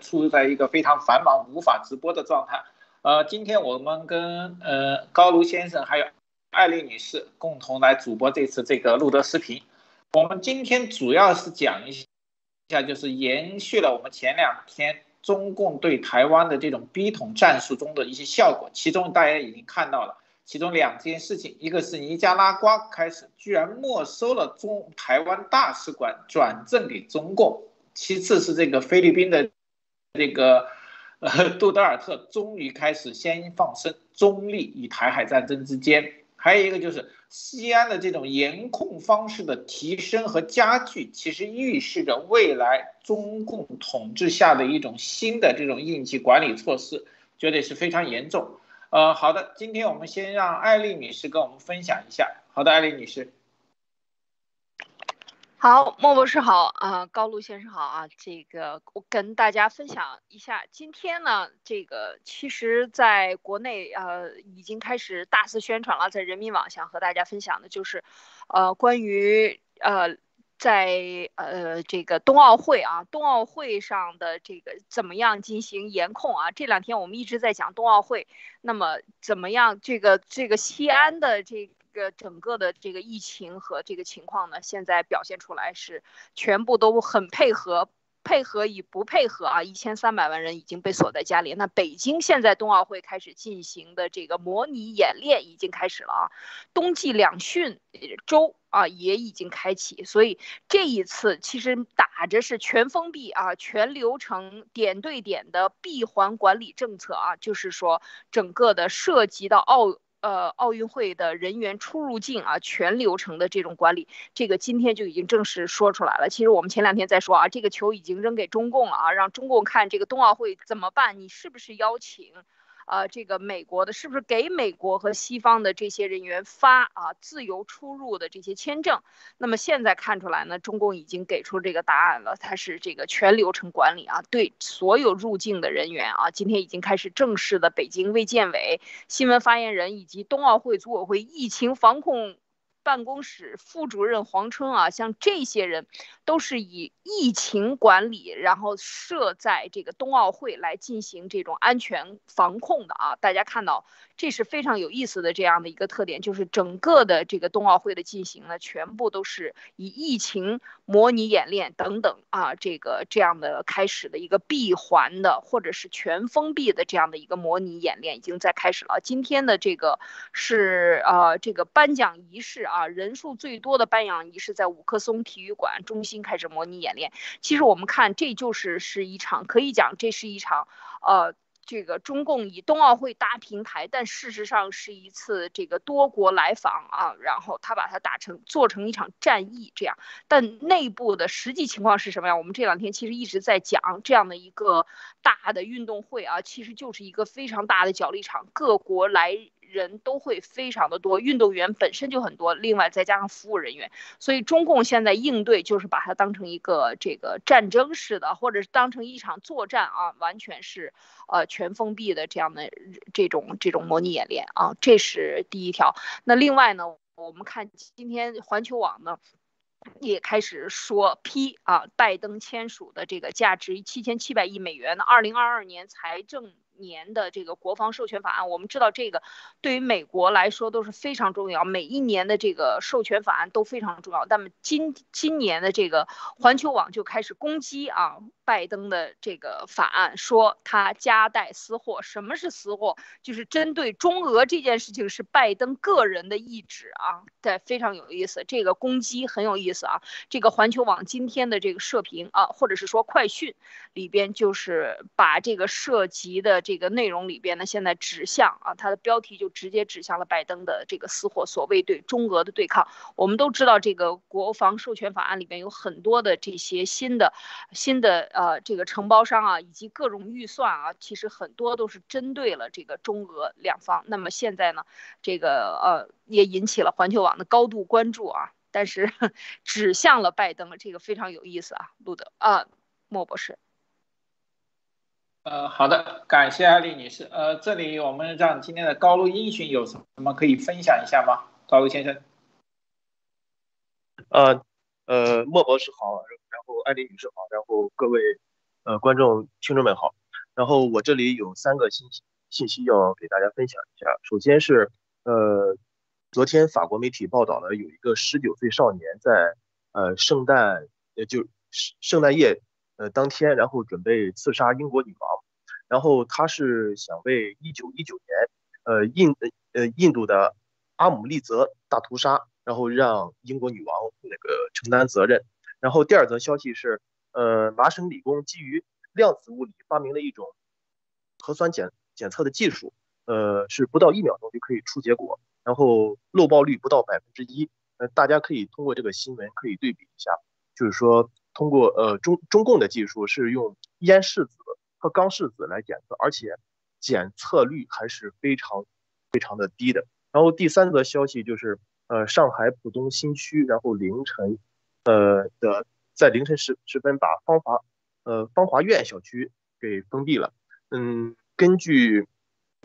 处在一个非常繁忙无法直播的状态。呃，今天我们跟呃高卢先生还有艾丽女士共同来主播这次这个录的视频。我们今天主要是讲一下，就是延续了我们前两天中共对台湾的这种逼统战术中的一些效果。其中大家已经看到了，其中两件事情，一个是尼加拉瓜开始居然没收了中台湾大使馆，转赠给中共。其次是这个菲律宾的这个呃 杜德尔特终于开始先放生，中立与台海战争之间，还有一个就是西安的这种严控方式的提升和加剧，其实预示着未来中共统治下的一种新的这种应急管理措施，绝对是非常严重。呃，好的，今天我们先让艾丽女士跟我们分享一下。好的，艾丽女士。好，莫博士好啊，高露先生好啊，这个我跟大家分享一下，今天呢，这个其实在国内呃已经开始大肆宣传了，在人民网想和大家分享的就是，呃，关于呃在呃这个冬奥会啊，冬奥会上的这个怎么样进行严控啊？这两天我们一直在讲冬奥会，那么怎么样这个这个西安的这。整个的这个疫情和这个情况呢，现在表现出来是全部都很配合，配合与不配合啊，一千三百万人已经被锁在家里。那北京现在冬奥会开始进行的这个模拟演练已经开始了啊，冬季两训周啊也已经开启，所以这一次其实打着是全封闭啊，全流程点对点的闭环管理政策啊，就是说整个的涉及到奥。呃，奥运会的人员出入境啊，全流程的这种管理，这个今天就已经正式说出来了。其实我们前两天在说啊，这个球已经扔给中共了啊，让中共看这个冬奥会怎么办？你是不是邀请？呃，这个美国的，是不是给美国和西方的这些人员发啊自由出入的这些签证？那么现在看出来呢，中共已经给出这个答案了，它是这个全流程管理啊，对所有入境的人员啊，今天已经开始正式的，北京卫健委新闻发言人以及冬奥会组委会疫情防控。办公室副主任黄春啊，像这些人，都是以疫情管理，然后设在这个冬奥会来进行这种安全防控的啊。大家看到，这是非常有意思的这样的一个特点，就是整个的这个冬奥会的进行呢，全部都是以疫情模拟演练等等啊，这个这样的开始的一个闭环的或者是全封闭的这样的一个模拟演练已经在开始了。今天的这个是呃这个颁奖仪式。啊，人数最多的颁奖仪式在五棵松体育馆中心开始模拟演练。其实我们看，这就是是一场可以讲，这是一场，呃。这个中共以冬奥会搭平台，但事实上是一次这个多国来访啊，然后他把它打成做成一场战役这样，但内部的实际情况是什么呀？我们这两天其实一直在讲这样的一个大的运动会啊，其实就是一个非常大的角力场，各国来人都会非常的多，运动员本身就很多，另外再加上服务人员，所以中共现在应对就是把它当成一个这个战争式的，或者是当成一场作战啊，完全是。呃，全封闭的这样的这种这种模拟演练啊，这是第一条。那另外呢，我们看今天环球网呢也开始说批啊，拜登签署的这个价值七千七百亿美元的二零二二年财政。年的这个国防授权法案，我们知道这个对于美国来说都是非常重要，每一年的这个授权法案都非常重要。那么今今年的这个环球网就开始攻击啊拜登的这个法案，说他夹带私货。什么是私货？就是针对中俄这件事情是拜登个人的意志啊，对，非常有意思。这个攻击很有意思啊。这个环球网今天的这个社评啊，或者是说快讯里边就是把这个涉及的。这个内容里边呢，现在指向啊，它的标题就直接指向了拜登的这个私货，所谓对中俄的对抗。我们都知道，这个国防授权法案里边有很多的这些新的、新的呃这个承包商啊，以及各种预算啊，其实很多都是针对了这个中俄两方。那么现在呢，这个呃也引起了环球网的高度关注啊，但是 指向了拜登，这个非常有意思啊，路德啊，莫博士。呃，好的，感谢艾丽女士。呃，这里我们让今天的高露英雄有什么可以分享一下吗？高露先生。呃，呃，莫博士好，然后艾丽女士好，然后各位呃，观众、听众们好。然后我这里有三个信息信息要给大家分享一下。首先是，呃，昨天法国媒体报道了有一个十九岁少年在呃圣诞，呃就圣诞夜呃当天，然后准备刺杀英国女王。然后他是想为一九一九年呃印呃印度的阿姆利则大屠杀，然后让英国女王那个承担责任。然后第二则消息是。呃，麻省理工基于量子物理发明了一种核酸检检测的技术，呃，是不到一秒钟就可以出结果，然后漏报率不到百分之一。呃，大家可以通过这个新闻可以对比一下，就是说通过呃中中共的技术是用烟柿子和钢柿子来检测，而且检测率还是非常非常的低的。然后第三则消息就是呃上海浦东新区，然后凌晨呃的。在凌晨时时分把芳华呃芳华苑小区给封闭了。嗯，根据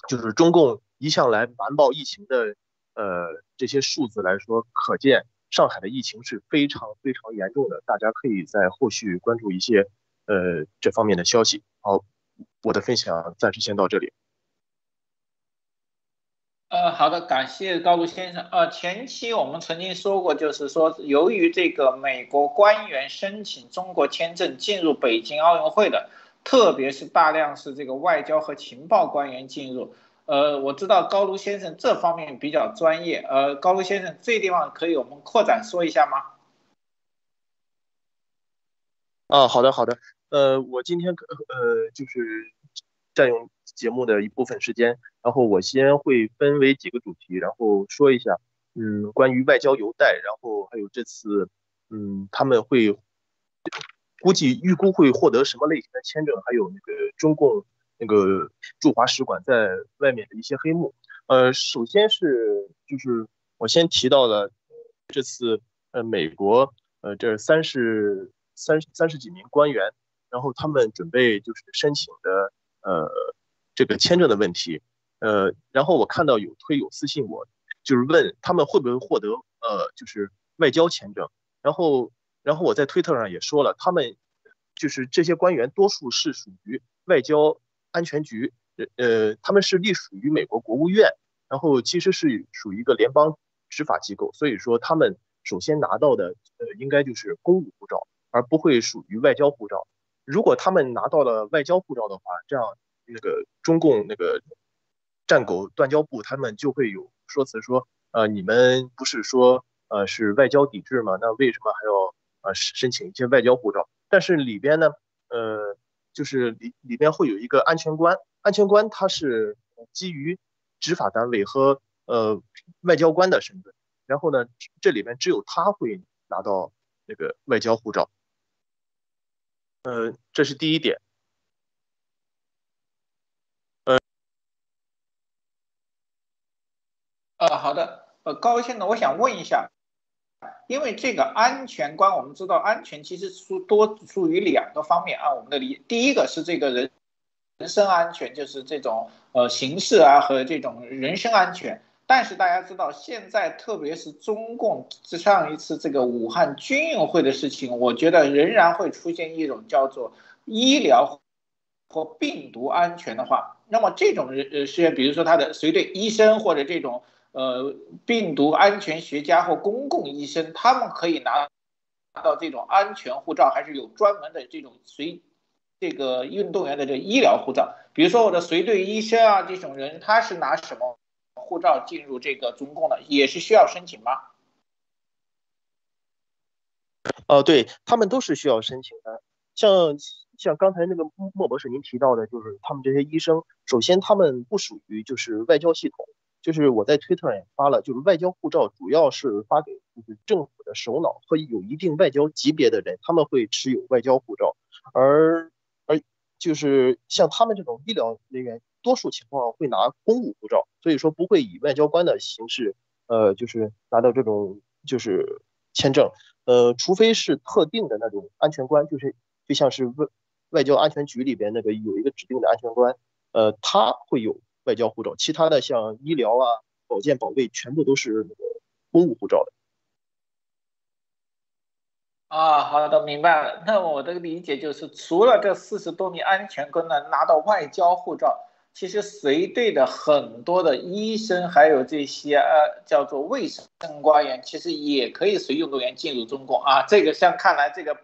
就是中共一向来瞒报疫情的呃这些数字来说，可见上海的疫情是非常非常严重的。大家可以在后续关注一些呃这方面的消息。好，我的分享暂时先到这里。呃，好的，感谢高卢先生。呃，前期我们曾经说过，就是说，由于这个美国官员申请中国签证进入北京奥运会的，特别是大量是这个外交和情报官员进入。呃，我知道高卢先生这方面比较专业。呃，高卢先生，这地方可以我们扩展说一下吗？啊，好的，好的。呃，我今天呃就是占用。节目的一部分时间，然后我先会分为几个主题，然后说一下，嗯，关于外交邮贷，然后还有这次，嗯，他们会估计预估会获得什么类型的签证，还有那个中共那个驻华使馆在外面的一些黑幕。呃，首先是就是我先提到了这次呃美国呃这三十三三十几名官员，然后他们准备就是申请的呃。这个签证的问题，呃，然后我看到有推有私信我，就是问他们会不会获得呃，就是外交签证。然后，然后我在推特上也说了，他们就是这些官员多数是属于外交安全局，呃，他们是隶属于美国国务院，然后其实是属于一个联邦执法机构，所以说他们首先拿到的呃应该就是公务护照，而不会属于外交护照。如果他们拿到了外交护照的话，这样。那个中共那个战狗断交部，他们就会有说辞说，呃，你们不是说呃是外交抵制吗？那为什么还要呃申请一些外交护照？但是里边呢，呃，就是里里边会有一个安全官，安全官他是基于执法单位和呃外交官的身份，然后呢，这里边只有他会拿到那个外交护照，呃，这是第一点。呃，好的，呃，高先生，我想问一下，因为这个安全观，我们知道安全其实属多属于两个方面啊，我们的理，第一个是这个人人身安全，就是这种呃刑事啊和这种人身安全，但是大家知道现在特别是中共上一次这个武汉军运会的事情，我觉得仍然会出现一种叫做医疗或病毒安全的话，那么这种人呃是比如说他的随队医生或者这种。呃，病毒安全学家或公共医生，他们可以拿拿到这种安全护照，还是有专门的这种随这个运动员的这医疗护照？比如说我的随队医生啊，这种人他是拿什么护照进入这个中共的？也是需要申请吗？哦，对他们都是需要申请的。像像刚才那个莫博士您提到的，就是他们这些医生，首先他们不属于就是外交系统。就是我在推特上也发了，就是外交护照主要是发给就是政府的首脑和有一定外交级别的人，他们会持有外交护照，而而就是像他们这种医疗人员，多数情况会拿公务护照，所以说不会以外交官的形式，呃，就是拿到这种就是签证，呃，除非是特定的那种安全官，就是就像是外外交安全局里边那个有一个指定的安全官，呃，他会有。外交护照，其他的像医疗啊、保健保卫，全部都是那个公务护照的。啊，好的，明白了。那我的理解就是，除了这四十多名安全官呢拿到外交护照，其实随队的很多的医生，还有这些呃叫做卫生官员，其实也可以随运动员进入中共啊。这个像看来这个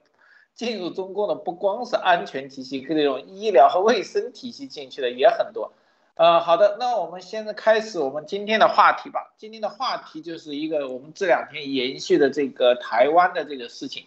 进入中共的不光是安全体系，跟这种医疗和卫生体系进去的也很多。呃，好的，那我们现在开始我们今天的话题吧。今天的话题就是一个我们这两天延续的这个台湾的这个事情。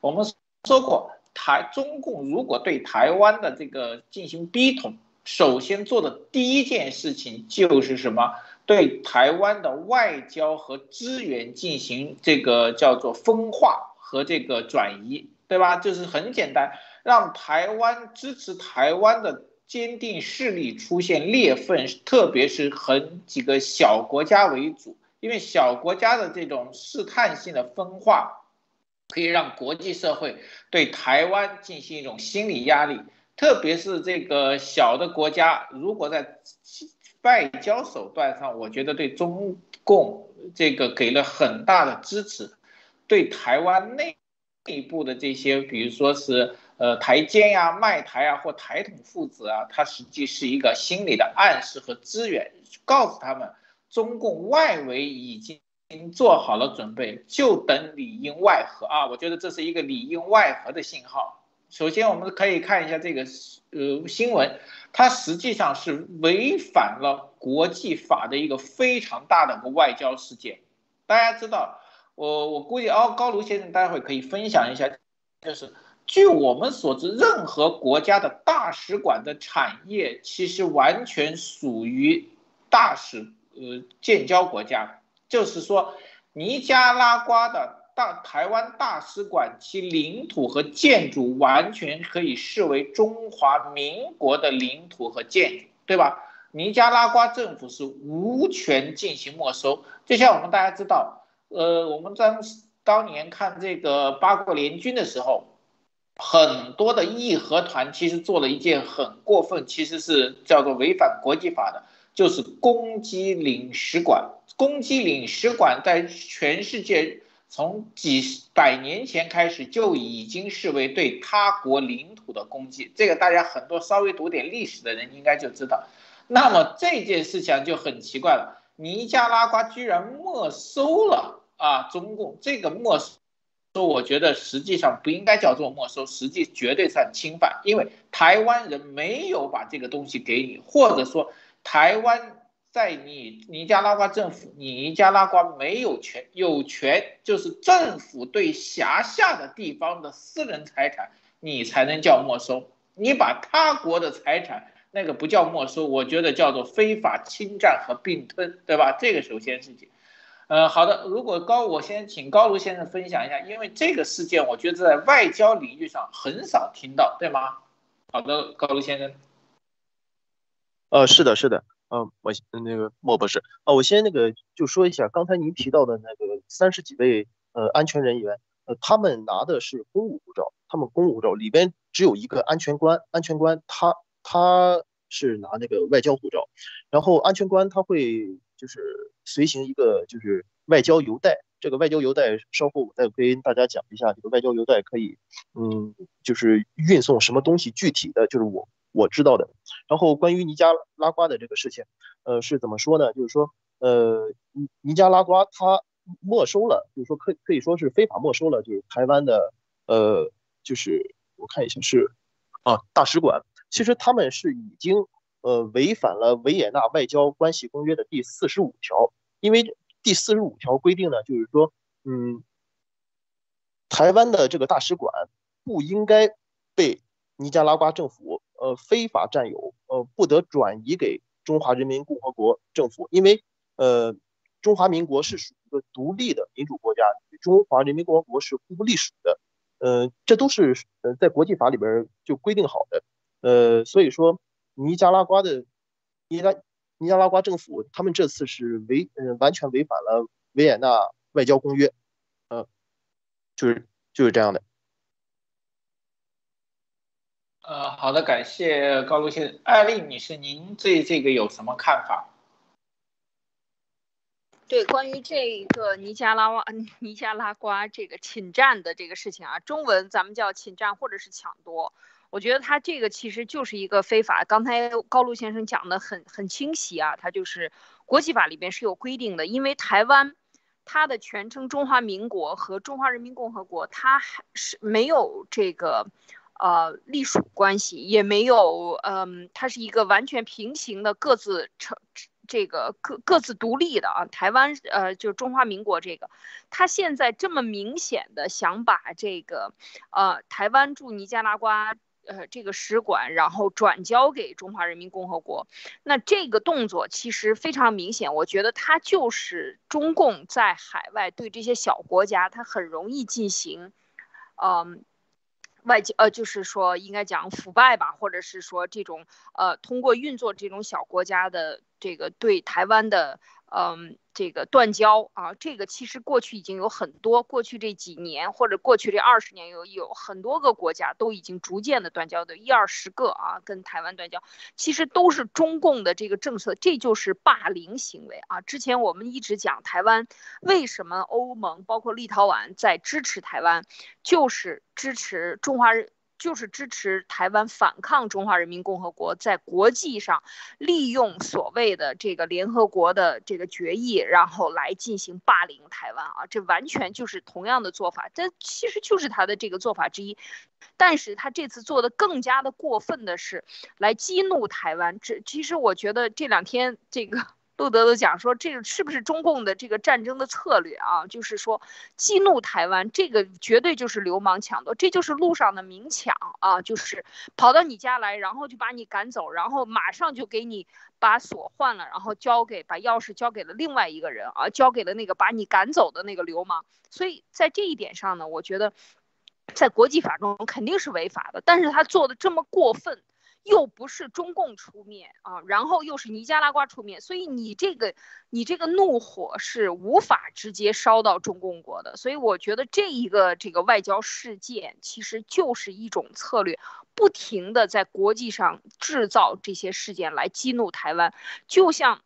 我们说过，台中共如果对台湾的这个进行逼统，首先做的第一件事情就是什么？对台湾的外交和资源进行这个叫做分化和这个转移，对吧？就是很简单，让台湾支持台湾的。坚定势力出现裂缝，特别是很几个小国家为主，因为小国家的这种试探性的分化，可以让国际社会对台湾进行一种心理压力。特别是这个小的国家，如果在外交手段上，我觉得对中共这个给了很大的支持，对台湾内内部的这些，比如说是。呃，台奸呀、卖台啊，或台统父子啊，它实际是一个心理的暗示和资源，告诉他们，中共外围已经做好了准备，就等里应外合啊！我觉得这是一个里应外合的信号。首先，我们可以看一下这个呃新闻，它实际上是违反了国际法的一个非常大的一个外交事件。大家知道，我我估计哦高卢先生待会可以分享一下，就是。据我们所知，任何国家的大使馆的产业其实完全属于大使呃建交国家。就是说，尼加拉瓜的大台湾大使馆，其领土和建筑完全可以视为中华民国的领土和建筑，对吧？尼加拉瓜政府是无权进行没收。就像我们大家知道，呃，我们当当年看这个八国联军的时候。很多的义和团其实做了一件很过分，其实是叫做违反国际法的，就是攻击领事馆。攻击领事馆在全世界从几百年前开始就已经视为对他国领土的攻击，这个大家很多稍微读点历史的人应该就知道。那么这件事情就很奇怪了，尼加拉瓜居然没收了啊，中共这个没收。说我觉得实际上不应该叫做没收，实际绝对算侵犯，因为台湾人没有把这个东西给你，或者说台湾在你尼加拉瓜政府，你尼加拉瓜没有权，有权就是政府对辖下的地方的私人财产，你才能叫没收。你把他国的财产那个不叫没收，我觉得叫做非法侵占和并吞，对吧？这个首先是。呃，好的。如果高，我先请高卢先生分享一下，因为这个事件，我觉得在外交领域上很少听到，对吗？好的，高卢先生。呃，是的，是的。嗯，我那个莫博士，啊，我先那个就说一下，刚才您提到的那个三十几位呃安全人员，呃，他们拿的是公务护照，他们公务护照里边只有一个安全官，安全官他他是拿那个外交护照，然后安全官他会。就是随行一个就是外交邮袋，这个外交邮袋稍后我再跟大家讲一下，这个外交邮袋可以，嗯，就是运送什么东西，具体的就是我我知道的。然后关于尼加拉瓜的这个事情，呃，是怎么说呢？就是说，呃，尼尼加拉瓜他没收了，就是说可可以说是非法没收了，就是台湾的，呃，就是我看一下是啊大使馆，其实他们是已经。呃，违反了维也纳外交关系公约的第四十五条，因为第四十五条规定呢，就是说，嗯，台湾的这个大使馆不应该被尼加拉瓜政府呃非法占有，呃，不得转移给中华人民共和国政府，因为呃，中华民国是属于一个独立的民主国家，与中华人民共和国是互不隶属的，呃，这都是呃在国际法里边就规定好的，呃，所以说。尼加拉瓜的尼拉尼加拉瓜政府，他们这次是违嗯完全违反了维也纳外交公约，嗯，就是就是这样的。呃，好的，感谢高卢先生，艾丽女士，您对这个有什么看法？对，关于这个尼加拉瓜 尼加拉瓜这个侵占的这个事情啊，中文咱们叫侵占或者是抢夺，我觉得他这个其实就是一个非法。刚才高露先生讲的很很清晰啊，他就是国际法里边是有规定的，因为台湾它的全称中华民国和中华人民共和国，它还是没有这个呃隶属关系，也没有嗯，它是一个完全平行的各自成。这个各各自独立的啊，台湾呃，就是中华民国这个，他现在这么明显的想把这个呃台湾驻尼加拉瓜呃这个使馆，然后转交给中华人民共和国，那这个动作其实非常明显，我觉得它就是中共在海外对这些小国家，它很容易进行，嗯。外交呃，就是说应该讲腐败吧，或者是说这种呃，通过运作这种小国家的这个对台湾的。嗯，这个断交啊，这个其实过去已经有很多，过去这几年或者过去这二十年有有很多个国家都已经逐渐的断交的，一二十个啊，跟台湾断交，其实都是中共的这个政策，这就是霸凌行为啊。之前我们一直讲台湾为什么欧盟包括立陶宛在支持台湾，就是支持中华人。就是支持台湾反抗中华人民共和国，在国际上利用所谓的这个联合国的这个决议，然后来进行霸凌台湾啊，这完全就是同样的做法，这其实就是他的这个做法之一。但是他这次做的更加的过分的是，来激怒台湾。这其实我觉得这两天这个。路德都讲说，这个是不是中共的这个战争的策略啊？就是说，激怒台湾，这个绝对就是流氓抢夺，这就是路上的明抢啊！就是跑到你家来，然后就把你赶走，然后马上就给你把锁换了，然后交给把钥匙交给了另外一个人啊，交给了那个把你赶走的那个流氓。所以在这一点上呢，我觉得在国际法中肯定是违法的，但是他做的这么过分。又不是中共出面啊，然后又是尼加拉瓜出面，所以你这个你这个怒火是无法直接烧到中共国的。所以我觉得这一个这个外交事件其实就是一种策略，不停的在国际上制造这些事件来激怒台湾，就像。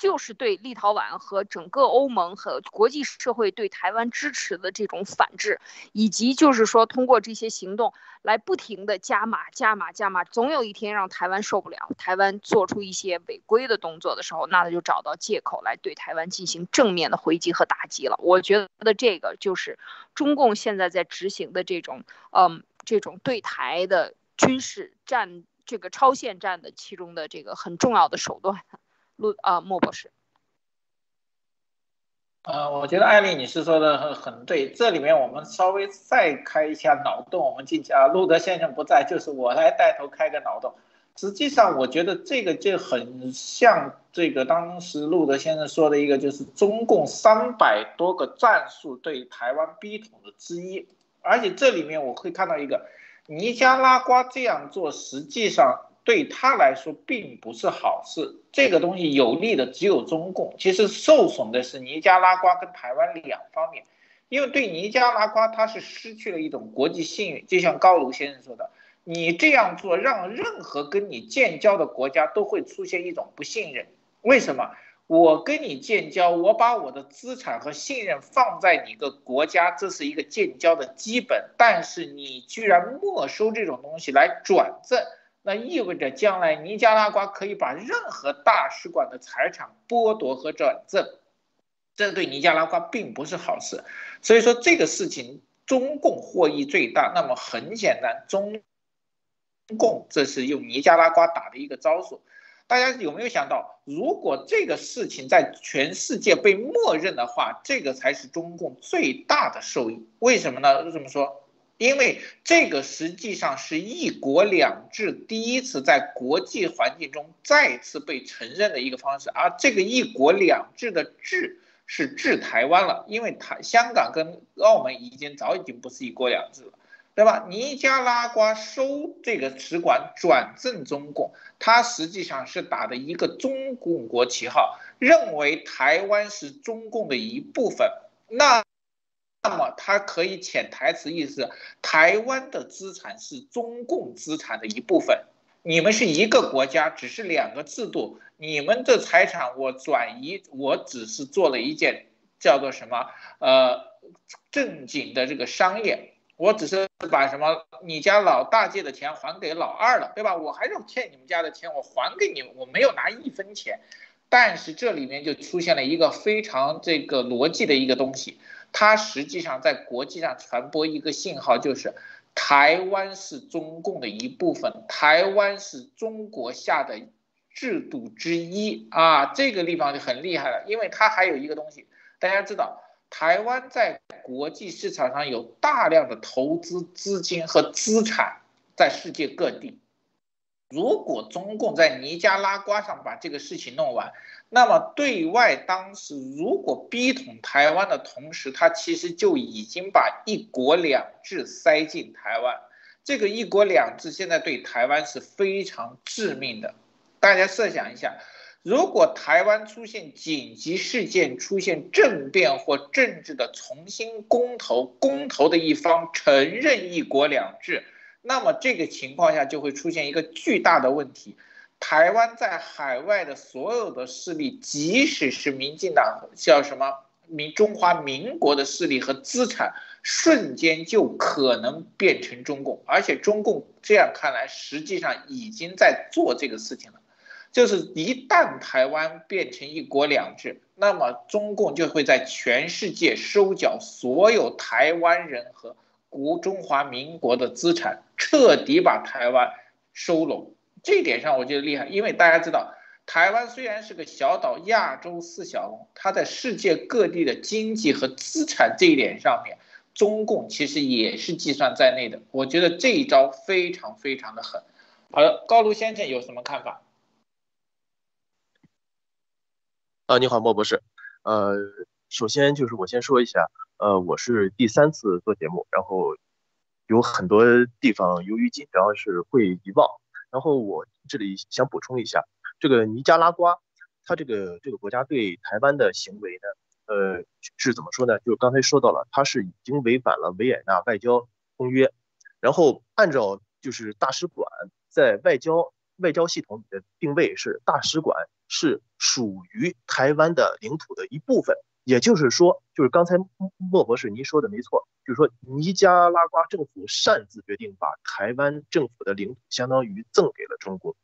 就是对立陶宛和整个欧盟和国际社会对台湾支持的这种反制，以及就是说通过这些行动来不停的加码、加码、加码，总有一天让台湾受不了，台湾做出一些违规的动作的时候，那他就找到借口来对台湾进行正面的回击和打击了。我觉得这个就是中共现在在执行的这种，嗯，这种对台的军事战，这个超限战的其中的这个很重要的手段。陆啊，莫博士。呃，我觉得艾丽女士说的很很对，这里面我们稍微再开一下脑洞，我们进去啊。路德先生不在，就是我来带头开个脑洞。实际上，我觉得这个就很像这个当时路德先生说的一个，就是中共三百多个战术对台湾逼统的之一。而且这里面我会看到一个，尼加拉瓜这样做，实际上。对他来说并不是好事，这个东西有利的只有中共，其实受损的是尼加拉瓜跟台湾两方面，因为对尼加拉瓜它是失去了一种国际信誉，就像高卢先生说的，你这样做让任何跟你建交的国家都会出现一种不信任，为什么？我跟你建交，我把我的资产和信任放在你个国家，这是一个建交的基本，但是你居然没收这种东西来转赠。那意味着将来尼加拉瓜可以把任何大使馆的财产剥夺和转赠，这对尼加拉瓜并不是好事。所以说这个事情中共获益最大。那么很简单，中共这是用尼加拉瓜打的一个招数。大家有没有想到，如果这个事情在全世界被默认的话，这个才是中共最大的受益。为什么呢？这么说？因为这个实际上是一国两制第一次在国际环境中再次被承认的一个方式，而这个一国两制的制是治台湾了，因为台香港跟澳门已经早已经不是一国两制了，对吧？尼加拉瓜收这个使馆转赠中共，它实际上是打的一个中共国旗号，认为台湾是中共的一部分，那。那么，它可以潜台词意思，台湾的资产是中共资产的一部分，你们是一个国家，只是两个制度，你们的财产我转移，我只是做了一件叫做什么呃正经的这个商业，我只是把什么你家老大借的钱还给老二了，对吧？我还是欠你们家的钱，我还给你们，我没有拿一分钱。但是这里面就出现了一个非常这个逻辑的一个东西，它实际上在国际上传播一个信号，就是台湾是中共的一部分，台湾是中国下的制度之一啊，这个地方就很厉害了，因为它还有一个东西，大家知道，台湾在国际市场上有大量的投资资金和资产在世界各地。如果中共在尼加拉瓜上把这个事情弄完，那么对外当时如果逼统台湾的同时，他其实就已经把一国两制塞进台湾。这个一国两制现在对台湾是非常致命的。大家设想一下，如果台湾出现紧急事件、出现政变或政治的重新公投，公投的一方承认一国两制。那么这个情况下就会出现一个巨大的问题，台湾在海外的所有的势力，即使是民进党叫什么民中华民国的势力和资产，瞬间就可能变成中共，而且中共这样看来，实际上已经在做这个事情了，就是一旦台湾变成一国两制，那么中共就会在全世界收缴所有台湾人和。国中华民国的资产彻底把台湾收拢，这一点上我觉得厉害，因为大家知道，台湾虽然是个小岛，亚洲四小龙，它在世界各地的经济和资产这一点上面，中共其实也是计算在内的。我觉得这一招非常非常的狠。好的，高卢先生有什么看法？啊，你好，莫博士。呃，首先就是我先说一下。呃，我是第三次做节目，然后有很多地方由于紧张是会遗忘，然后我这里想补充一下，这个尼加拉瓜，它这个这个国家对台湾的行为呢，呃，是怎么说呢？就刚才说到了，它是已经违反了维也纳外交公约，然后按照就是大使馆在外交外交系统里的定位是大使馆是属于台湾的领土的一部分。也就是说，就是刚才莫博士您说的没错，就是说尼加拉瓜政府擅自决定把台湾政府的领土相当于赠给了中国，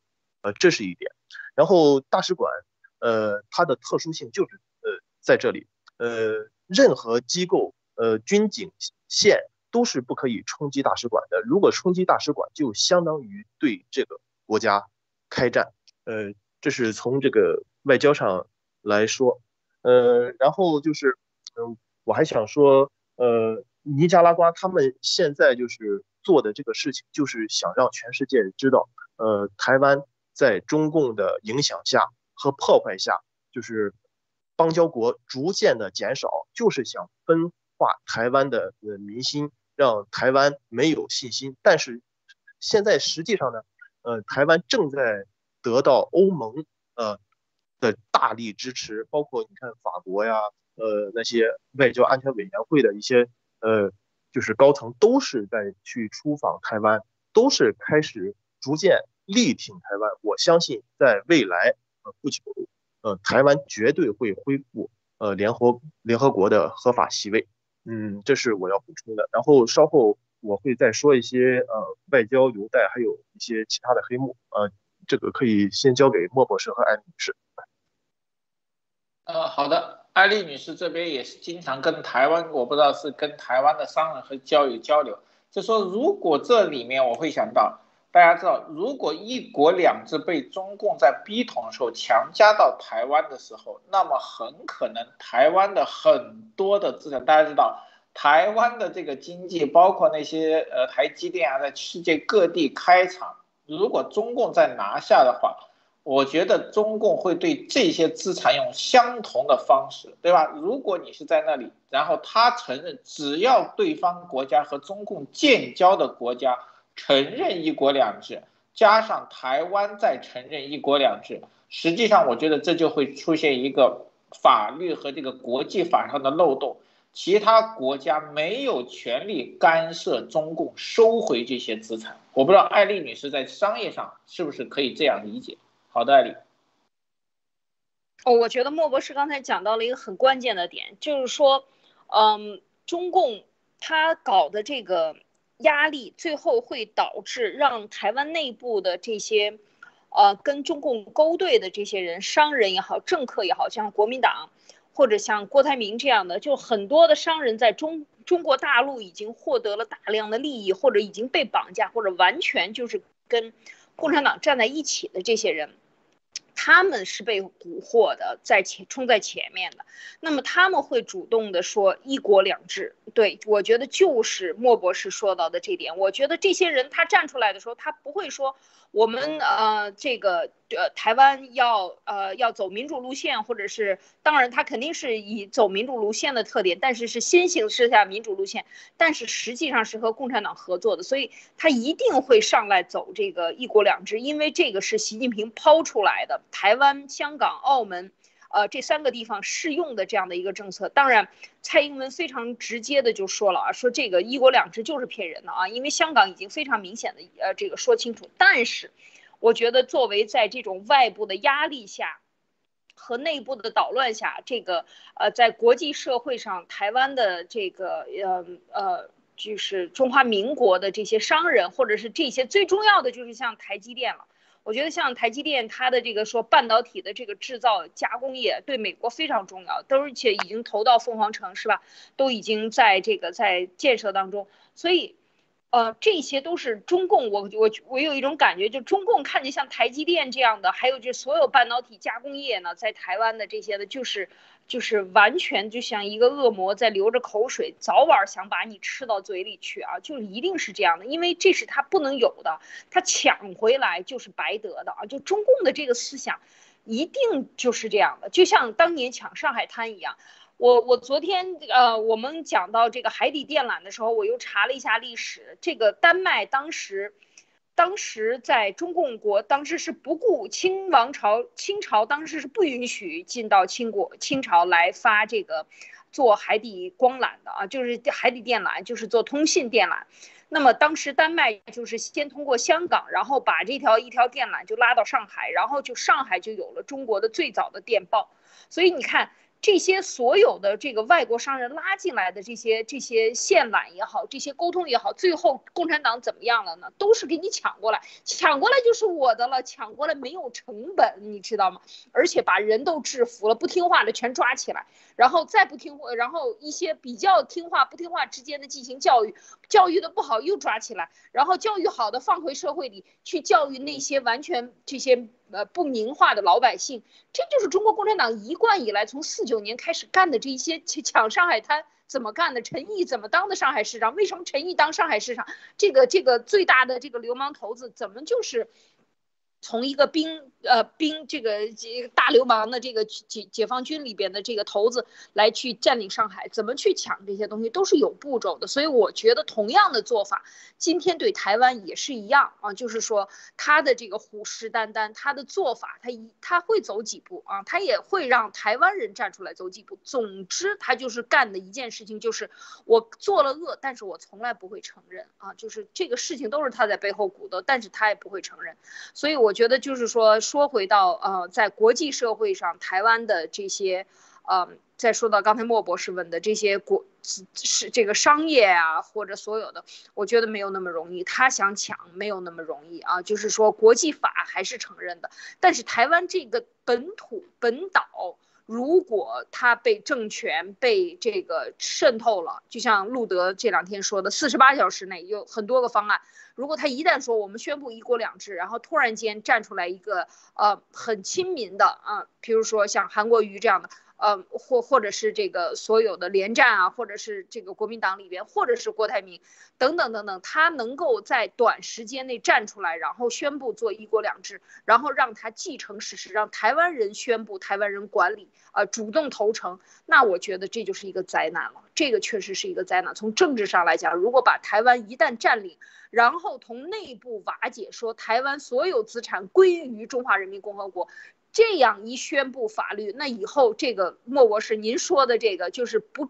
呃，这是一点。然后大使馆，呃，它的特殊性就是呃在这里，呃，任何机构，呃，军警线都是不可以冲击大使馆的。如果冲击大使馆，就相当于对这个国家开战，呃，这是从这个外交上来说。呃，然后就是，嗯，我还想说，呃，尼加拉瓜他们现在就是做的这个事情，就是想让全世界知道，呃，台湾在中共的影响下和破坏下，就是邦交国逐渐的减少，就是想分化台湾的呃民心，让台湾没有信心。但是现在实际上呢，呃，台湾正在得到欧盟，呃。的大力支持，包括你看法国呀，呃，那些外交安全委员会的一些呃，就是高层都是在去出访台湾，都是开始逐渐力挺台湾。我相信在未来呃不久，呃，台湾绝对会恢复呃联合联合国的合法席位。嗯，这是我要补充的。然后稍后我会再说一些呃外交邮袋，还有一些其他的黑幕。呃，这个可以先交给莫博士和艾女士。呃，好的，艾丽女士这边也是经常跟台湾，我不知道是跟台湾的商人和交友交流，就说如果这里面我会想到，大家知道，如果一国两制被中共在逼统的时候强加到台湾的时候，那么很可能台湾的很多的资产，大家知道，台湾的这个经济，包括那些呃台积电啊，在世界各地开厂，如果中共再拿下的话。我觉得中共会对这些资产用相同的方式，对吧？如果你是在那里，然后他承认，只要对方国家和中共建交的国家承认一国两制，加上台湾再承认一国两制，实际上我觉得这就会出现一个法律和这个国际法上的漏洞。其他国家没有权利干涉中共收回这些资产。我不知道艾丽女士在商业上是不是可以这样理解？好的，艾丽。哦，我觉得莫博士刚才讲到了一个很关键的点，就是说，嗯，中共他搞的这个压力，最后会导致让台湾内部的这些，呃，跟中共勾兑的这些人，商人也好，政客也好，像国民党。或者像郭台铭这样的，就很多的商人在中中国大陆已经获得了大量的利益，或者已经被绑架，或者完全就是跟共产党站在一起的这些人，他们是被蛊惑的，在前冲在前面的。那么他们会主动的说一国两制，对我觉得就是莫博士说到的这点。我觉得这些人他站出来的时候，他不会说。我们呃，这个呃，台湾要呃要走民主路线，或者是当然，他肯定是以走民主路线的特点，但是是先行施下民主路线，但是实际上是和共产党合作的，所以他一定会上来走这个一国两制，因为这个是习近平抛出来的，台湾、香港、澳门。呃，这三个地方适用的这样的一个政策，当然，蔡英文非常直接的就说了啊，说这个一国两制就是骗人的啊，因为香港已经非常明显的呃这个说清楚。但是，我觉得作为在这种外部的压力下和内部的捣乱下，这个呃在国际社会上，台湾的这个呃呃就是中华民国的这些商人，或者是这些最重要的就是像台积电了。我觉得像台积电，它的这个说半导体的这个制造加工业对美国非常重要，都而且已经投到凤凰城是吧？都已经在这个在建设当中，所以，呃，这些都是中共。我我我有一种感觉，就中共看见像台积电这样的，还有就所有半导体加工业呢，在台湾的这些的，就是。就是完全就像一个恶魔在流着口水，早晚想把你吃到嘴里去啊！就一定是这样的，因为这是他不能有的，他抢回来就是白得的啊！就中共的这个思想，一定就是这样的，就像当年抢上海滩一样。我我昨天呃，我们讲到这个海底电缆的时候，我又查了一下历史，这个丹麦当时。当时在中共国，当时是不顾清王朝，清朝当时是不允许进到清国，清朝来发这个做海底光缆的啊，就是海底电缆，就是做通信电缆。那么当时丹麦就是先通过香港，然后把这条一条电缆就拉到上海，然后就上海就有了中国的最早的电报。所以你看。这些所有的这个外国商人拉进来的这些这些线缆也好，这些沟通也好，最后共产党怎么样了呢？都是给你抢过来，抢过来就是我的了，抢过来没有成本，你知道吗？而且把人都制服了，不听话的全抓起来，然后再不听话，然后一些比较听话不听话之间的进行教育，教育的不好又抓起来，然后教育好的放回社会里去教育那些完全这些。呃，不明化的老百姓，这就是中国共产党一贯以来从四九年开始干的这些抢上海滩怎么干的？陈毅怎么当的上海市长？为什么陈毅当上海市长？这个这个最大的这个流氓头子怎么就是？从一个兵呃兵这个大流氓的这个解解放军里边的这个头子来去占领上海，怎么去抢这些东西都是有步骤的。所以我觉得同样的做法，今天对台湾也是一样啊，就是说他的这个虎视眈眈，他的做法他一他会走几步啊，他也会让台湾人站出来走几步。总之他就是干的一件事情，就是我做了恶，但是我从来不会承认啊，就是这个事情都是他在背后鼓捣，但是他也不会承认。所以我。觉得就是说，说回到呃，在国际社会上，台湾的这些，呃，再说到刚才莫博士问的这些国是这个商业啊，或者所有的，我觉得没有那么容易。他想抢没有那么容易啊，就是说国际法还是承认的，但是台湾这个本土本岛。如果他被政权被这个渗透了，就像路德这两天说的，四十八小时内有很多个方案。如果他一旦说我们宣布一国两制，然后突然间站出来一个呃很亲民的啊，比如说像韩国瑜这样的。呃，或或者是这个所有的连战啊，或者是这个国民党里边，或者是郭台铭等等等等，他能够在短时间内站出来，然后宣布做一国两制，然后让他继承事实，让台湾人宣布，台湾人管理，呃，主动投诚，那我觉得这就是一个灾难了。这个确实是一个灾难。从政治上来讲，如果把台湾一旦占领，然后从内部瓦解，说台湾所有资产归于中华人民共和国。这样一宣布法律，那以后这个莫博士您说的这个就是不，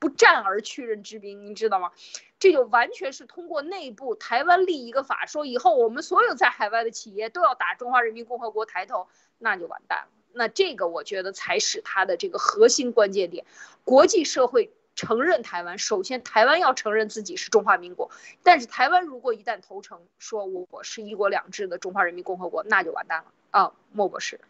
不战而屈人之兵，你知道吗？这就完全是通过内部台湾立一个法，说以后我们所有在海外的企业都要打中华人民共和国抬头，那就完蛋了。那这个我觉得才是它的这个核心关键点。国际社会承认台湾，首先台湾要承认自己是中华民国，但是台湾如果一旦投诚说我我是一国两制的中华人民共和国，那就完蛋了啊，莫博士。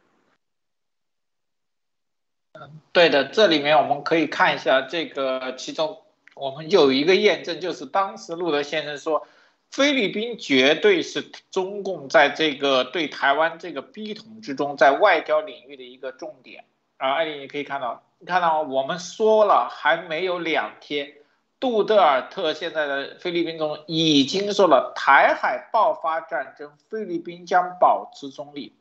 嗯，对的，这里面我们可以看一下这个其中。我们有一个验证，就是当时路德先生说，菲律宾绝对是中共在这个对台湾这个逼统之中，在外交领域的一个重点。啊，艾丽，你可以看到，你看到我们说了还没有两天，杜特尔特现在的菲律宾总统已经说了，台海爆发战争，菲律宾将保持中立。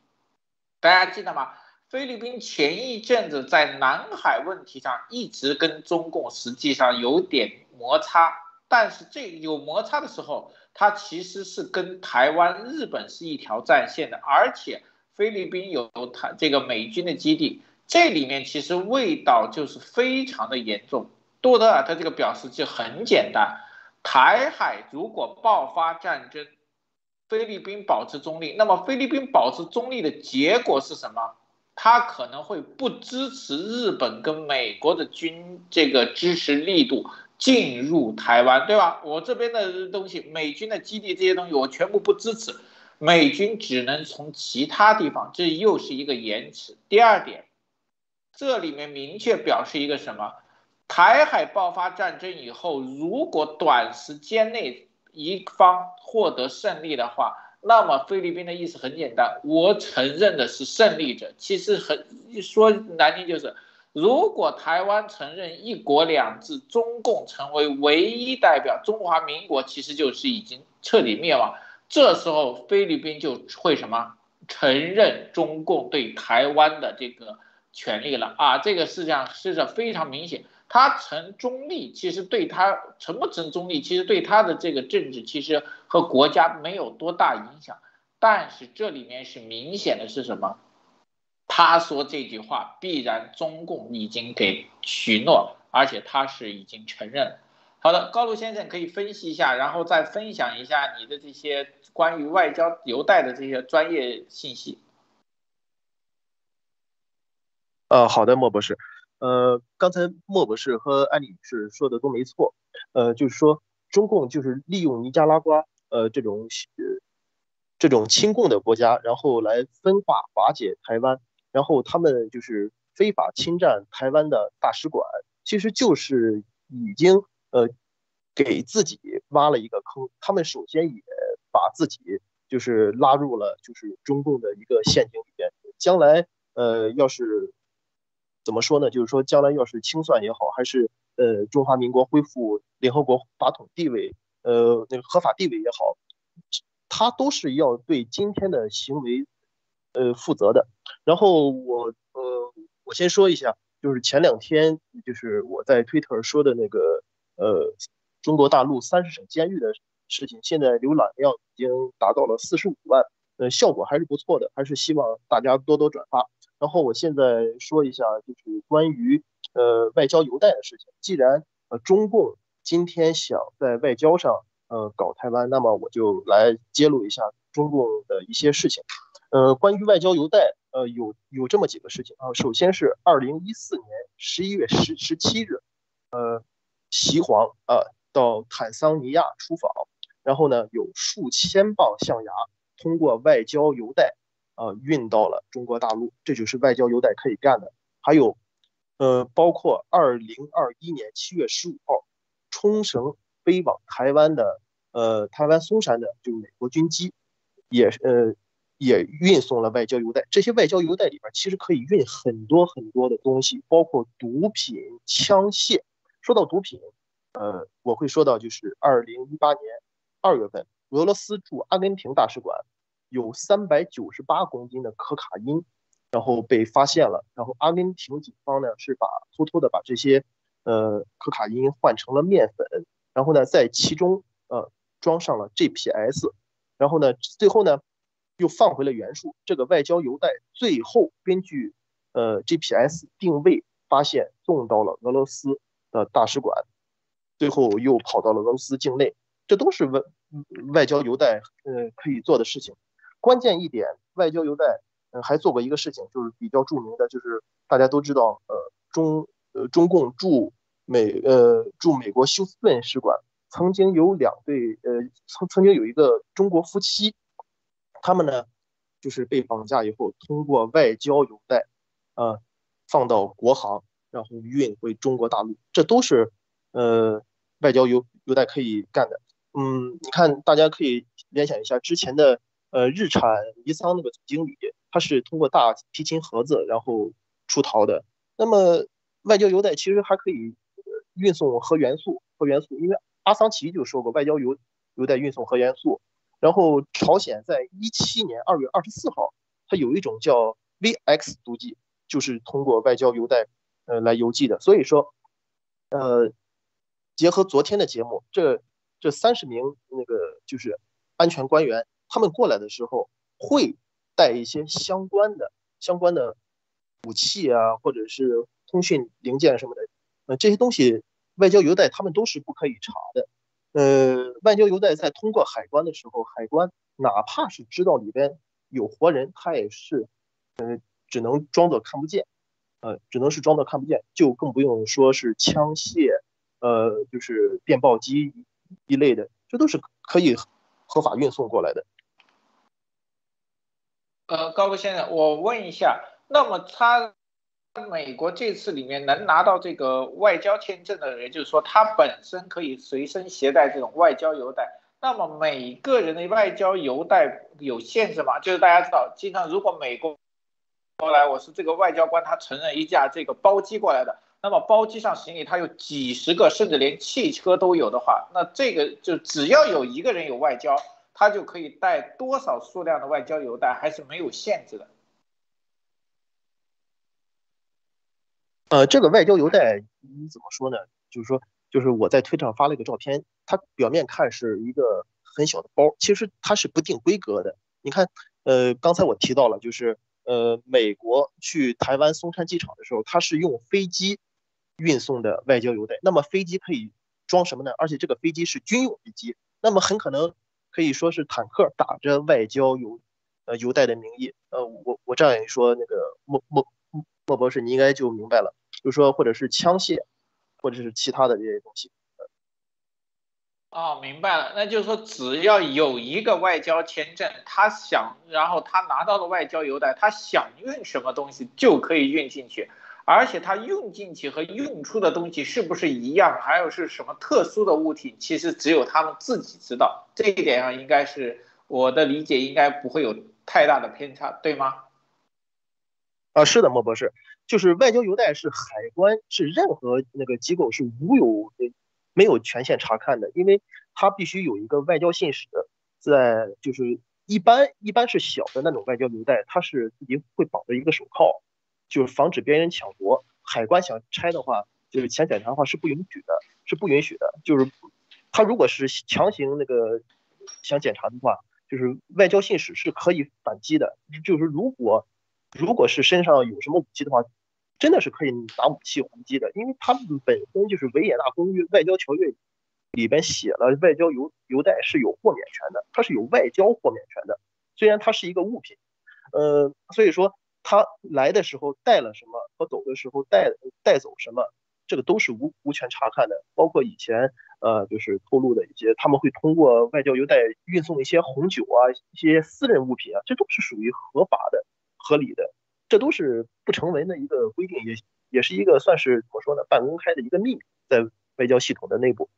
大家记得吗？菲律宾前一阵子在南海问题上一直跟中共实际上有点摩擦，但是这有摩擦的时候，它其实是跟台湾、日本是一条战线的，而且菲律宾有台这个美军的基地，这里面其实味道就是非常的严重。多德尔他这个表示就很简单，台海如果爆发战争，菲律宾保持中立，那么菲律宾保持中立的结果是什么？他可能会不支持日本跟美国的军这个支持力度进入台湾，对吧？我这边的东西，美军的基地这些东西，我全部不支持，美军只能从其他地方，这又是一个延迟。第二点，这里面明确表示一个什么？台海爆发战争以后，如果短时间内一方获得胜利的话。那么菲律宾的意思很简单，我承认的是胜利者。其实很一说难听就是，如果台湾承认一国两制，中共成为唯一代表，中华民国其实就是已经彻底灭亡。这时候菲律宾就会什么承认中共对台湾的这个权利了啊？这个实际上是非常明显。他成中立，其实对他成不成中立，其实对他的这个政治，其实和国家没有多大影响。但是这里面是明显的是什么？他说这句话，必然中共已经给许诺，而且他是已经承认。好的，高路先生可以分析一下，然后再分享一下你的这些关于外交邮贷的这些专业信息。呃，好的，莫博士。呃，刚才莫博士和安丽女士说的都没错，呃，就是说中共就是利用尼加拉瓜呃这种这种亲共的国家，然后来分化瓦解台湾，然后他们就是非法侵占台湾的大使馆，其实就是已经呃给自己挖了一个坑，他们首先也把自己就是拉入了就是中共的一个陷阱里边，将来呃要是。怎么说呢？就是说，将来要是清算也好，还是呃中华民国恢复联合国法统地位，呃那个合法地位也好，他都是要对今天的行为呃负责的。然后我呃我先说一下，就是前两天就是我在推特说的那个呃中国大陆三十省监狱的事情，现在浏览量已经达到了四十五万，呃效果还是不错的，还是希望大家多多转发。然后我现在说一下，就是关于呃外交邮贷的事情。既然呃中共今天想在外交上呃搞台湾，那么我就来揭露一下中共的一些事情。呃，关于外交邮贷，呃有有这么几个事情啊。首先是二零一四年十一月十十七日，呃，习黄啊到坦桑尼亚出访，然后呢有数千磅象牙通过外交邮贷。呃，运到了中国大陆，这就是外交邮袋可以干的。还有，呃，包括二零二一年七月十五号，冲绳飞往台湾的，呃，台湾松山的，就是美国军机，也呃也运送了外交邮袋。这些外交邮袋里边其实可以运很多很多的东西，包括毒品、枪械。说到毒品，呃，我会说到就是二零一八年二月份，俄罗斯驻阿根廷大使馆。有三百九十八公斤的可卡因，然后被发现了。然后阿根廷警方呢是把偷偷的把这些呃可卡因换成了面粉，然后呢在其中呃装上了 GPS，然后呢最后呢又放回了原处。这个外交邮袋最后根据呃 GPS 定位发现送到了俄罗斯的大使馆，最后又跑到了俄罗斯境内，这都是外外交邮袋呃可以做的事情。关键一点，外交邮袋嗯还做过一个事情，就是比较著名的，就是大家都知道，呃中呃中共驻美呃驻美国休斯顿使馆曾经有两对呃曾曾经有一个中国夫妻，他们呢就是被绑架以后，通过外交邮袋啊放到国航，然后运回中国大陆，这都是呃外交邮邮袋可以干的。嗯，你看大家可以联想一下之前的呃日产尼桑那个总经理，他是通过大提琴盒子然后出逃的。那么外交邮袋其实还可以运送核元素，核元素，因为阿桑奇就说过外交邮邮袋运送核元素。然后朝鲜在一七年二月二十四号，它有一种叫 VX 毒剂，就是通过外交邮袋呃来邮寄的。所以说，呃，结合昨天的节目，这这三十名那个就是安全官员，他们过来的时候会带一些相关的相关的武器啊，或者是通讯零件什么的，呃，这些东西外交邮袋他们都是不可以查的。呃，外交邮袋在通过海关的时候，海关哪怕是知道里边有活人，他也是，呃，只能装作看不见，呃，只能是装作看不见，就更不用说是枪械，呃，就是电报机一类的，这都是可以合法运送过来的。呃，高哥先生，我问一下，那么他？美国这次里面能拿到这个外交签证的人，就是说他本身可以随身携带这种外交邮袋。那么每个人的外交邮袋有限制吗？就是大家知道，经常如果美国过来，我是这个外交官，他承认一架这个包机过来的，那么包机上行李他有几十个，甚至连汽车都有的话，那这个就只要有一个人有外交，他就可以带多少数量的外交邮袋，还是没有限制的。呃，这个外交邮袋你怎么说呢？就是说，就是我在推特上发了一个照片，它表面看是一个很小的包，其实它是不定规格的。你看，呃，刚才我提到了，就是呃，美国去台湾松山机场的时候，它是用飞机运送的外交邮袋。那么飞机可以装什么呢？而且这个飞机是军用飞机，那么很可能可以说是坦克打着外交邮呃邮袋的名义。呃，我我这样一说，那个莫莫莫博士，你应该就明白了。就说，或者是枪械，或者是其他的这些东西。哦，明白了。那就是说，只要有一个外交签证，他想，然后他拿到了外交邮袋，他想运什么东西就可以运进去，而且他运进去和运出的东西是不是一样，还有是什么特殊的物体，其实只有他们自己知道。这一点上，应该是我的理解，应该不会有太大的偏差，对吗？啊，是的，莫博士。就是外交邮袋是海关是任何那个机构是无有没有权限查看的，因为它必须有一个外交信使在，就是一般一般是小的那种外交邮袋，它是自己会绑着一个手铐，就是防止别人抢夺。海关想拆的话，就是想检查的话是不允许的，是不允许的。就是他如果是强行那个想检查的话，就是外交信使是可以反击的，就是如果。如果是身上有什么武器的话，真的是可以拿武器还击的，因为他们本身就是维也纳公约外交条约里边写了，外交邮邮袋是有豁免权的，它是有外交豁免权的。虽然它是一个物品，呃，所以说他来的时候带了什么和走的时候带带走什么，这个都是无无权查看的。包括以前呃，就是透露的一些，他们会通过外交邮袋运送一些红酒啊，一些私人物品啊，这都是属于合法的。合理的，这都是不成文的一个规定，也也是一个算是怎么说呢，半公开的一个秘密，在外交系统的内部。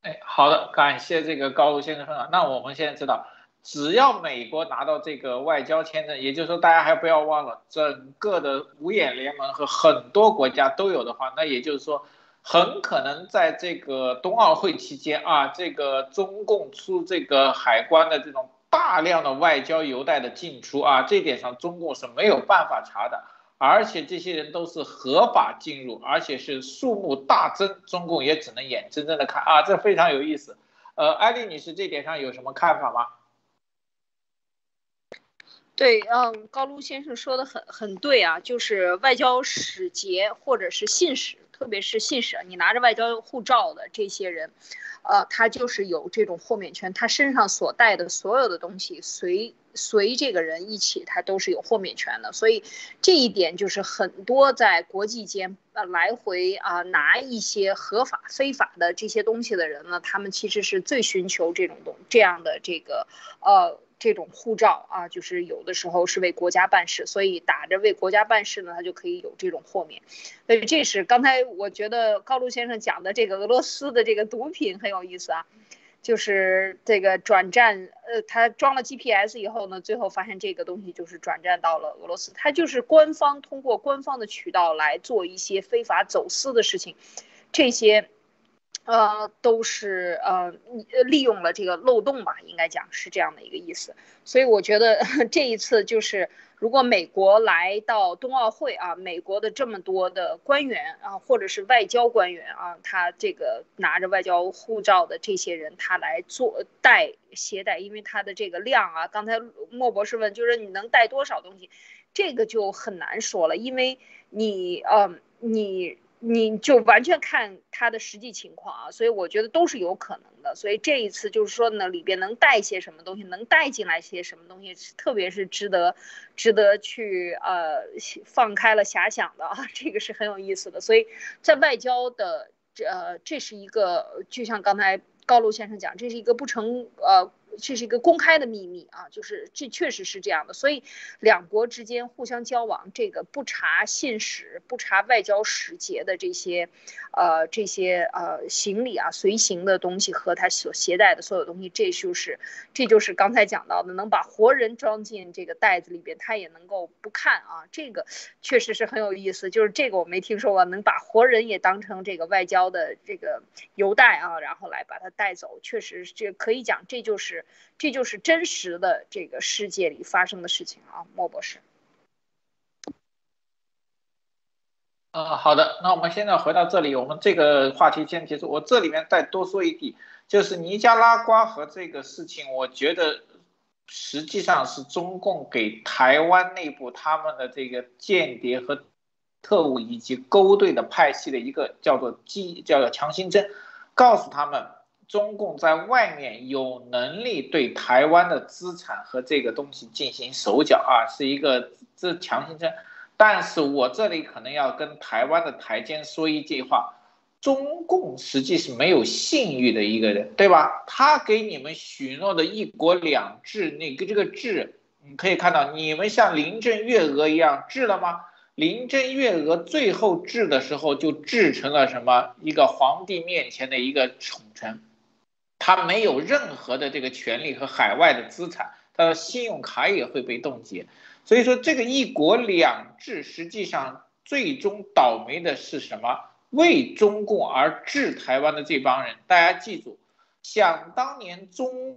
哎，好的，感谢这个高卢先生啊。那我们现在知道，只要美国拿到这个外交签证，也就是说，大家还不要忘了，整个的五眼联盟和很多国家都有的话，那也就是说，很可能在这个冬奥会期间啊，这个中共出这个海关的这种。大量的外交邮袋的进出啊，这点上中共是没有办法查的，而且这些人都是合法进入，而且是数目大增，中共也只能眼睁睁的看啊，这非常有意思。呃，艾丽女士这点上有什么看法吗？对，嗯，高卢先生说的很很对啊，就是外交使节或者是信使，特别是信使，你拿着外交护照的这些人，呃，他就是有这种豁免权，他身上所带的所有的东西随随这个人一起，他都是有豁免权的，所以这一点就是很多在国际间呃来回啊拿一些合法非法的这些东西的人呢，他们其实是最寻求这种东这样的这个呃。这种护照啊，就是有的时候是为国家办事，所以打着为国家办事呢，他就可以有这种豁免。所以这是刚才我觉得高露先生讲的这个俄罗斯的这个毒品很有意思啊，就是这个转战，呃，他装了 GPS 以后呢，最后发现这个东西就是转战到了俄罗斯，他就是官方通过官方的渠道来做一些非法走私的事情，这些。呃，都是呃利用了这个漏洞吧，应该讲是这样的一个意思。所以我觉得 这一次就是，如果美国来到冬奥会啊，美国的这么多的官员啊，或者是外交官员啊，他这个拿着外交护照的这些人，他来做带携带，因为他的这个量啊，刚才莫博士问，就是你能带多少东西，这个就很难说了，因为你呃你。你就完全看他的实际情况啊，所以我觉得都是有可能的。所以这一次就是说呢，里边能带些什么东西，能带进来些什么东西，特别是值得，值得去呃放开了遐想的啊，这个是很有意思的。所以在外交的这呃，这是一个，就像刚才高露先生讲，这是一个不成呃。这是一个公开的秘密啊，就是这确实是这样的，所以两国之间互相交往，这个不查信使、不查外交使节的这些，呃，这些呃行李啊、随行的东西和他所携带的所有东西，这就是这就是刚才讲到的，能把活人装进这个袋子里边，他也能够不看啊，这个确实是很有意思，就是这个我没听说过，能把活人也当成这个外交的这个邮袋啊，然后来把它带走，确实这可以讲这就是。这就是真实的这个世界里发生的事情啊，莫博士。呃，好的，那我们现在回到这里，我们这个话题先结束。我这里面再多说一句，就是尼加拉瓜和这个事情，我觉得实际上是中共给台湾内部他们的这个间谍和特务以及勾兑的派系的一个叫做机叫做强心针，告诉他们。中共在外面有能力对台湾的资产和这个东西进行手脚啊，是一个这强行针。但是我这里可能要跟台湾的台监说一句话：中共实际是没有信誉的一个人，对吧？他给你们许诺的一国两制，那个这个制，你可以看到，你们像林郑月娥一样治了吗？林郑月娥最后治的时候就治成了什么？一个皇帝面前的一个宠臣。他没有任何的这个权利和海外的资产，他的信用卡也会被冻结。所以说，这个一国两制实际上最终倒霉的是什么？为中共而治台湾的这帮人，大家记住，想当年中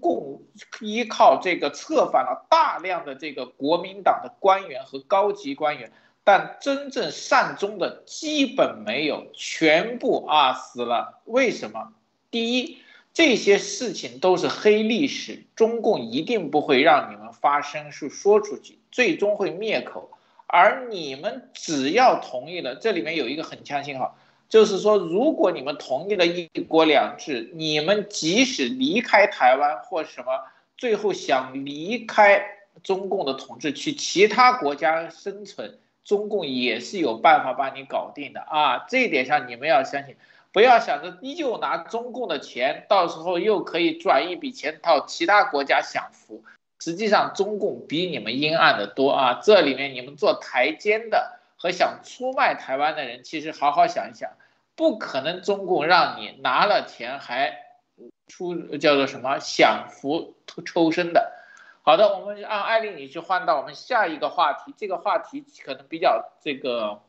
共依靠这个策反了大量的这个国民党的官员和高级官员，但真正善终的基本没有，全部啊死了。为什么？第一，这些事情都是黑历史，中共一定不会让你们发声，是说出去，最终会灭口。而你们只要同意了，这里面有一个很强信号，就是说，如果你们同意了一国两制，你们即使离开台湾或什么，最后想离开中共的统治，去其他国家生存，中共也是有办法把你搞定的啊！这一点上你们要相信。不要想着又拿中共的钱，到时候又可以赚一笔钱到其他国家享福。实际上，中共比你们阴暗的多啊！这里面你们做台监的和想出卖台湾的人，其实好好想一想，不可能中共让你拿了钱还出叫做什么享福抽身的。好的，我们按艾丽你去换到我们下一个话题，这个话题可能比较这个。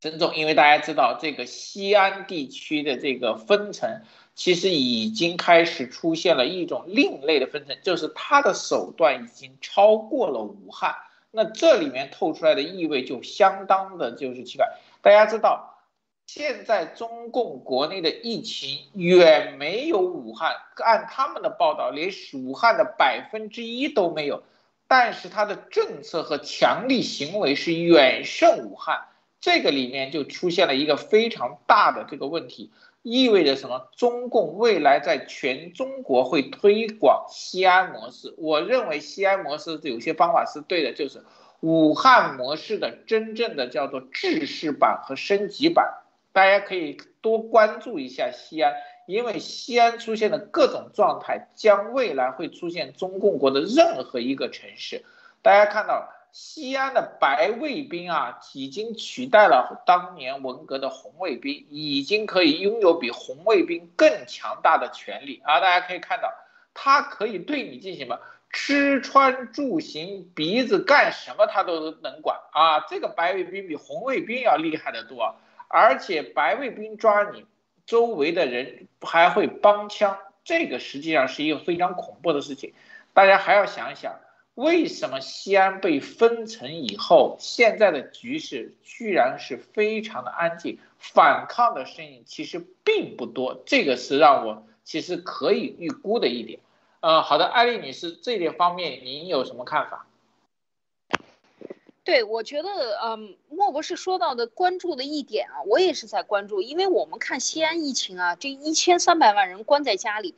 珍重，因为大家知道这个西安地区的这个分层，其实已经开始出现了一种另类的分层，就是它的手段已经超过了武汉。那这里面透出来的意味就相当的就是奇怪。大家知道，现在中共国内的疫情远没有武汉，按他们的报道，连武汉的百分之一都没有。但是它的政策和强力行为是远胜武汉，这个里面就出现了一个非常大的这个问题，意味着什么？中共未来在全中国会推广西安模式。我认为西安模式有些方法是对的，就是武汉模式的真正的叫做制式版和升级版。大家可以多关注一下西安。因为西安出现的各种状态，将未来会出现中共国的任何一个城市。大家看到西安的白卫兵啊，已经取代了当年文革的红卫兵，已经可以拥有比红卫兵更强大的权利啊！大家可以看到，他可以对你进行什么吃穿住行，鼻子干什么他都能管啊！这个白卫兵比红卫兵要厉害得多，而且白卫兵抓你。周围的人还会帮腔，这个实际上是一个非常恐怖的事情。大家还要想一想，为什么西安被封城以后，现在的局势居然是非常的安静，反抗的声音其实并不多，这个是让我其实可以预估的一点。呃，好的，艾丽女士，这点方面您有什么看法？对，我觉得，嗯，莫博士说到的关注的一点啊，我也是在关注，因为我们看西安疫情啊，这一千三百万人关在家里，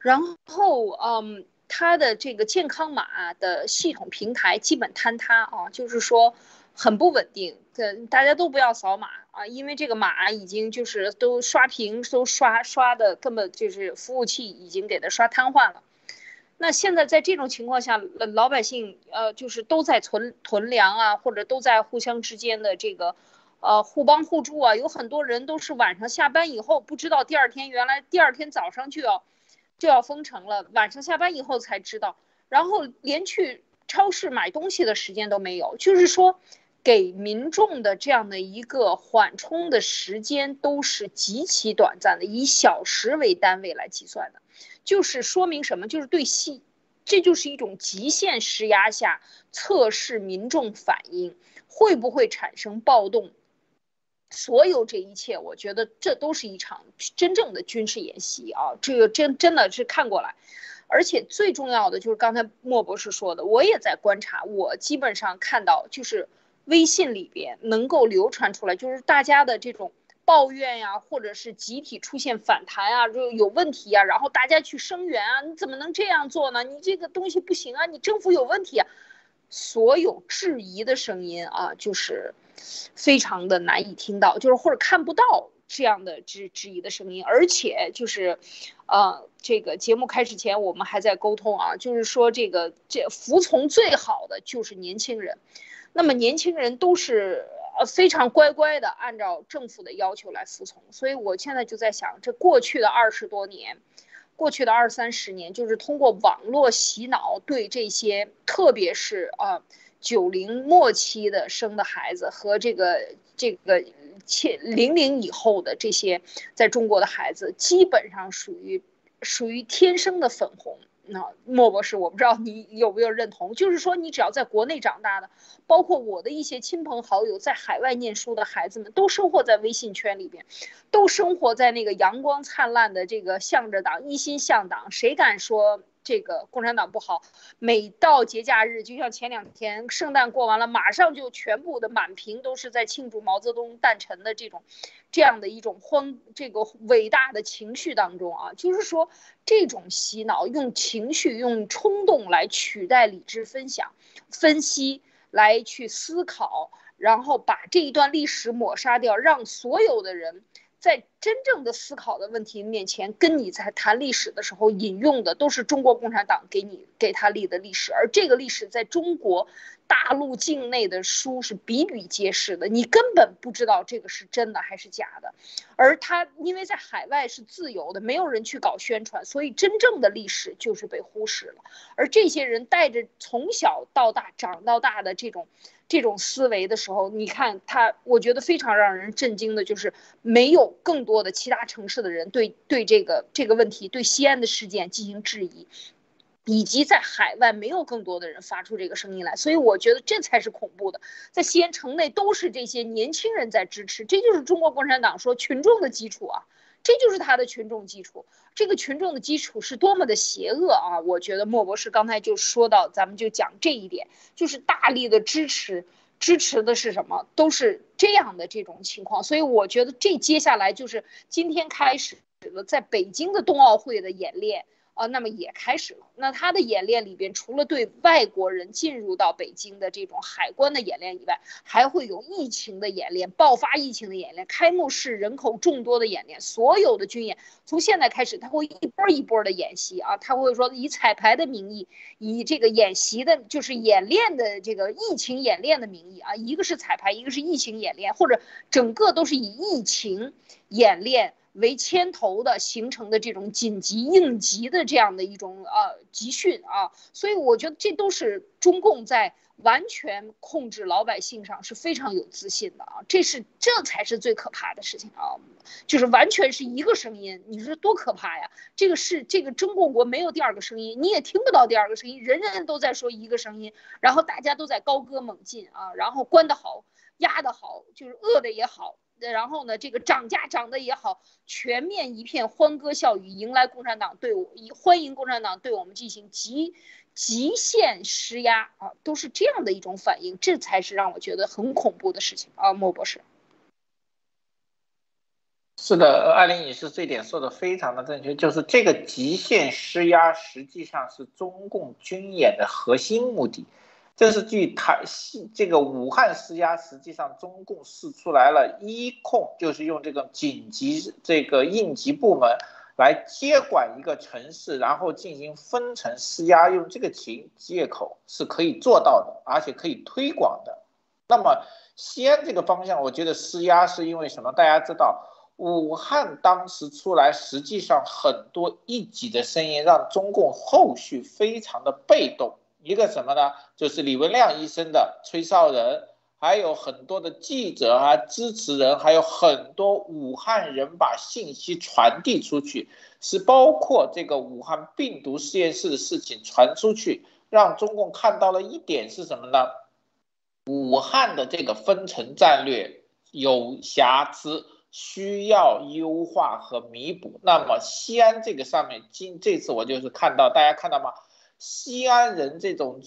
然后，嗯，他的这个健康码的系统平台基本坍塌啊，就是说很不稳定，这大家都不要扫码啊，因为这个码已经就是都刷屏都刷刷的根本就是服务器已经给它刷瘫痪了。那现在在这种情况下，老百姓呃就是都在存囤粮啊，或者都在互相之间的这个，呃互帮互助啊。有很多人都是晚上下班以后不知道第二天原来第二天早上就要就要封城了，晚上下班以后才知道，然后连去超市买东西的时间都没有。就是说，给民众的这样的一个缓冲的时间都是极其短暂的，以小时为单位来计算的。就是说明什么？就是对西，这就是一种极限施压下测试民众反应会不会产生暴动。所有这一切，我觉得这都是一场真正的军事演习啊！这个真真的是看过来，而且最重要的就是刚才莫博士说的，我也在观察，我基本上看到就是微信里边能够流传出来，就是大家的这种。抱怨呀，或者是集体出现反弹啊，就有问题啊，然后大家去声援啊，你怎么能这样做呢？你这个东西不行啊，你政府有问题啊，所有质疑的声音啊，就是非常的难以听到，就是或者看不到这样的质质疑的声音，而且就是，呃，这个节目开始前我们还在沟通啊，就是说这个这服从最好的就是年轻人，那么年轻人都是。呃，非常乖乖的按照政府的要求来服从，所以我现在就在想，这过去的二十多年，过去的二三十年，就是通过网络洗脑，对这些特别是啊九零末期的生的孩子和这个这个千零零以后的这些在中国的孩子，基本上属于属于天生的粉红。那莫博士，我不知道你有没有认同，就是说你只要在国内长大的，包括我的一些亲朋好友在海外念书的孩子们，都生活在微信圈里边，都生活在那个阳光灿烂的这个向着党、一心向党，谁敢说？这个共产党不好，每到节假日，就像前两天圣诞过完了，马上就全部的满屏都是在庆祝毛泽东诞辰的这种，这样的一种欢这个伟大的情绪当中啊，就是说这种洗脑，用情绪、用冲动来取代理智分享、分析，来去思考，然后把这一段历史抹杀掉，让所有的人。在真正的思考的问题面前，跟你在谈历史的时候引用的都是中国共产党给你给他立的历史，而这个历史在中国大陆境内的书是比比皆是的，你根本不知道这个是真的还是假的。而他因为在海外是自由的，没有人去搞宣传，所以真正的历史就是被忽视了。而这些人带着从小到大长到大的这种。这种思维的时候，你看他，我觉得非常让人震惊的，就是没有更多的其他城市的人对对这个这个问题，对西安的事件进行质疑，以及在海外没有更多的人发出这个声音来，所以我觉得这才是恐怖的。在西安城内都是这些年轻人在支持，这就是中国共产党说群众的基础啊。这就是他的群众基础。这个群众的基础是多么的邪恶啊！我觉得莫博士刚才就说到，咱们就讲这一点，就是大力的支持，支持的是什么？都是这样的这种情况。所以我觉得这接下来就是今天开始的在北京的冬奥会的演练。啊，那么也开始了。那他的演练里边，除了对外国人进入到北京的这种海关的演练以外，还会有疫情的演练、爆发疫情的演练、开幕式人口众多的演练。所有的军演从现在开始，他会一波一波的演习啊，他会说以彩排的名义，以这个演习的，就是演练的这个疫情演练的名义啊，一个是彩排，一个是疫情演练，或者整个都是以疫情演练。为牵头的形成的这种紧急应急的这样的一种呃集训啊，所以我觉得这都是中共在完全控制老百姓上是非常有自信的啊，这是这才是最可怕的事情啊，就是完全是一个声音，你说多可怕呀？这个是这个中共国没有第二个声音，你也听不到第二个声音，人人都在说一个声音，然后大家都在高歌猛进啊，然后关的好，压的好，就是饿的也好。然后呢，这个涨价涨得也好，全面一片欢歌笑语，迎来共产党对我，欢迎共产党对我们进行极极限施压啊，都是这样的一种反应，这才是让我觉得很恐怖的事情啊，莫博士。是的，艾琳女士这点说的非常的正确，就是这个极限施压实际上是中共军演的核心目的。这是据台西这个武汉施压，实际上中共试出来了一控，就是用这个紧急这个应急部门来接管一个城市，然后进行分层施压，用这个情借口是可以做到的，而且可以推广的。那么西安这个方向，我觉得施压是因为什么？大家知道，武汉当时出来，实际上很多一己的声音，让中共后续非常的被动。一个什么呢？就是李文亮医生的吹哨人，还有很多的记者啊、支持人，还有很多武汉人把信息传递出去，是包括这个武汉病毒实验室的事情传出去，让中共看到了一点是什么呢？武汉的这个分层战略有瑕疵，需要优化和弥补。那么西安这个上面，今这次我就是看到，大家看到吗？西安人这种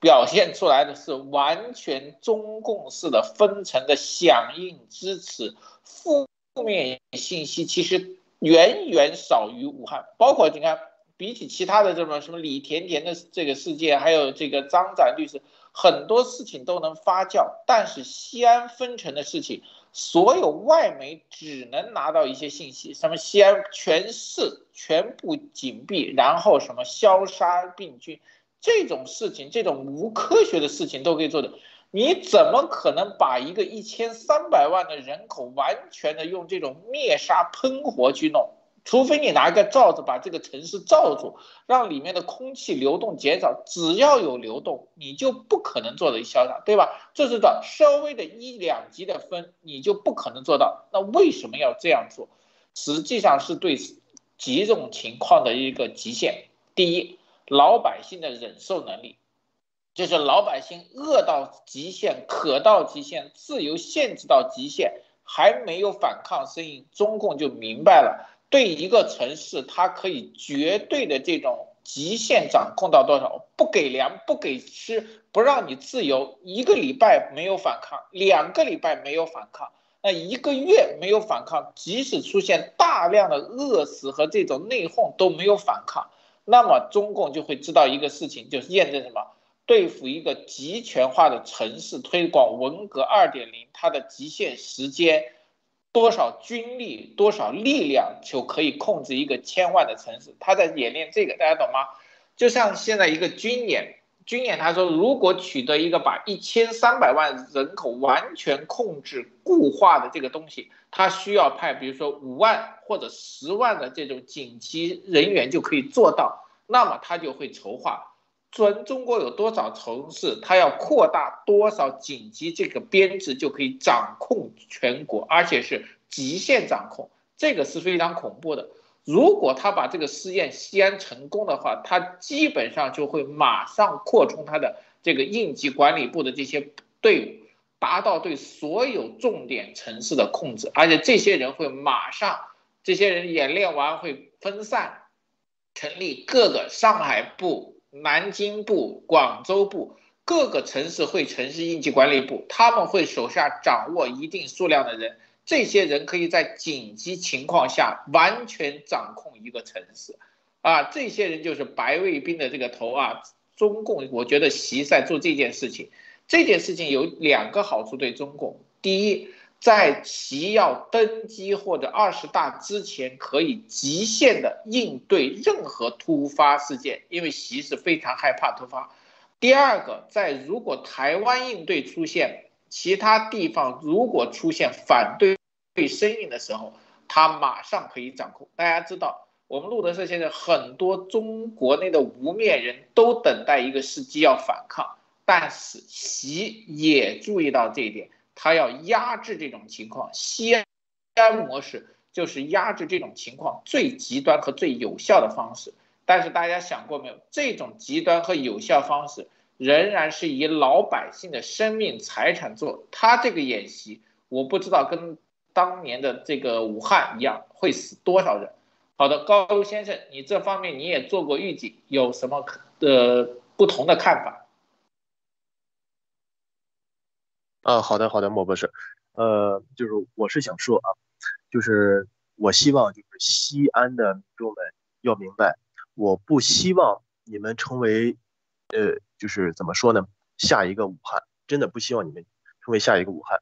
表现出来的是完全中共式的分层的响应支持，负面信息其实远远少于武汉。包括你看，比起其他的这种什么李甜甜的这个事件，还有这个张展律师，很多事情都能发酵，但是西安分层的事情。所有外媒只能拿到一些信息，什么西安全市全部紧闭，然后什么消杀病菌，这种事情，这种无科学的事情都可以做的。你怎么可能把一个一千三百万的人口完全的用这种灭杀喷火去弄？除非你拿个罩子把这个城市罩住，让里面的空气流动减少，只要有流动，你就不可能做得消杀，对吧？这是的，稍微的一两级的分，你就不可能做到。那为什么要这样做？实际上是对几种情况的一个极限。第一，老百姓的忍受能力，就是老百姓饿到极限、渴到极限、自由限制到极限，还没有反抗声音，中共就明白了。对一个城市，它可以绝对的这种极限掌控到多少？不给粮，不给吃，不让你自由。一个礼拜没有反抗，两个礼拜没有反抗，那一个月没有反抗，即使出现大量的饿死和这种内讧都没有反抗，那么中共就会知道一个事情，就是验证什么？对付一个集权化的城市，推广文革二点零，它的极限时间。多少军力、多少力量就可以控制一个千万的城市？他在演练这个，大家懂吗？就像现在一个军演，军演他说，如果取得一个把一千三百万人口完全控制固化的这个东西，他需要派，比如说五万或者十万的这种紧急人员就可以做到，那么他就会筹划。全中国有多少城市，他要扩大多少紧急这个编制，就可以掌控全国，而且是极限掌控，这个是非常恐怖的。如果他把这个试验西安成功的话，他基本上就会马上扩充他的这个应急管理部的这些队伍，达到对所有重点城市的控制，而且这些人会马上。这些人演练完会分散，成立各个上海部、南京部、广州部各个城市会城市应急管理部，他们会手下掌握一定数量的人，这些人可以在紧急情况下完全掌控一个城市，啊，这些人就是白卫兵的这个头啊。中共，我觉得习在做这件事情，这件事情有两个好处对中共。第一，在习要登基或者二十大之前，可以极限的应对任何突发事件，因为习是非常害怕突发。第二个，在如果台湾应对出现，其他地方如果出现反对对声音的时候，他马上可以掌控。大家知道。我们路德社现在很多中国内的无面人都等待一个时机要反抗，但是习也注意到这一点，他要压制这种情况。西安模式就是压制这种情况最极端和最有效的方式。但是大家想过没有，这种极端和有效方式仍然是以老百姓的生命财产做。他这个演习，我不知道跟当年的这个武汉一样会死多少人。好的，高先生，你这方面你也做过预警，有什么的不同的看法？啊，好的，好的，莫博士，呃，就是我是想说啊，就是我希望就是西安的民众们要明白，我不希望你们成为，呃，就是怎么说呢，下一个武汉，真的不希望你们成为下一个武汉，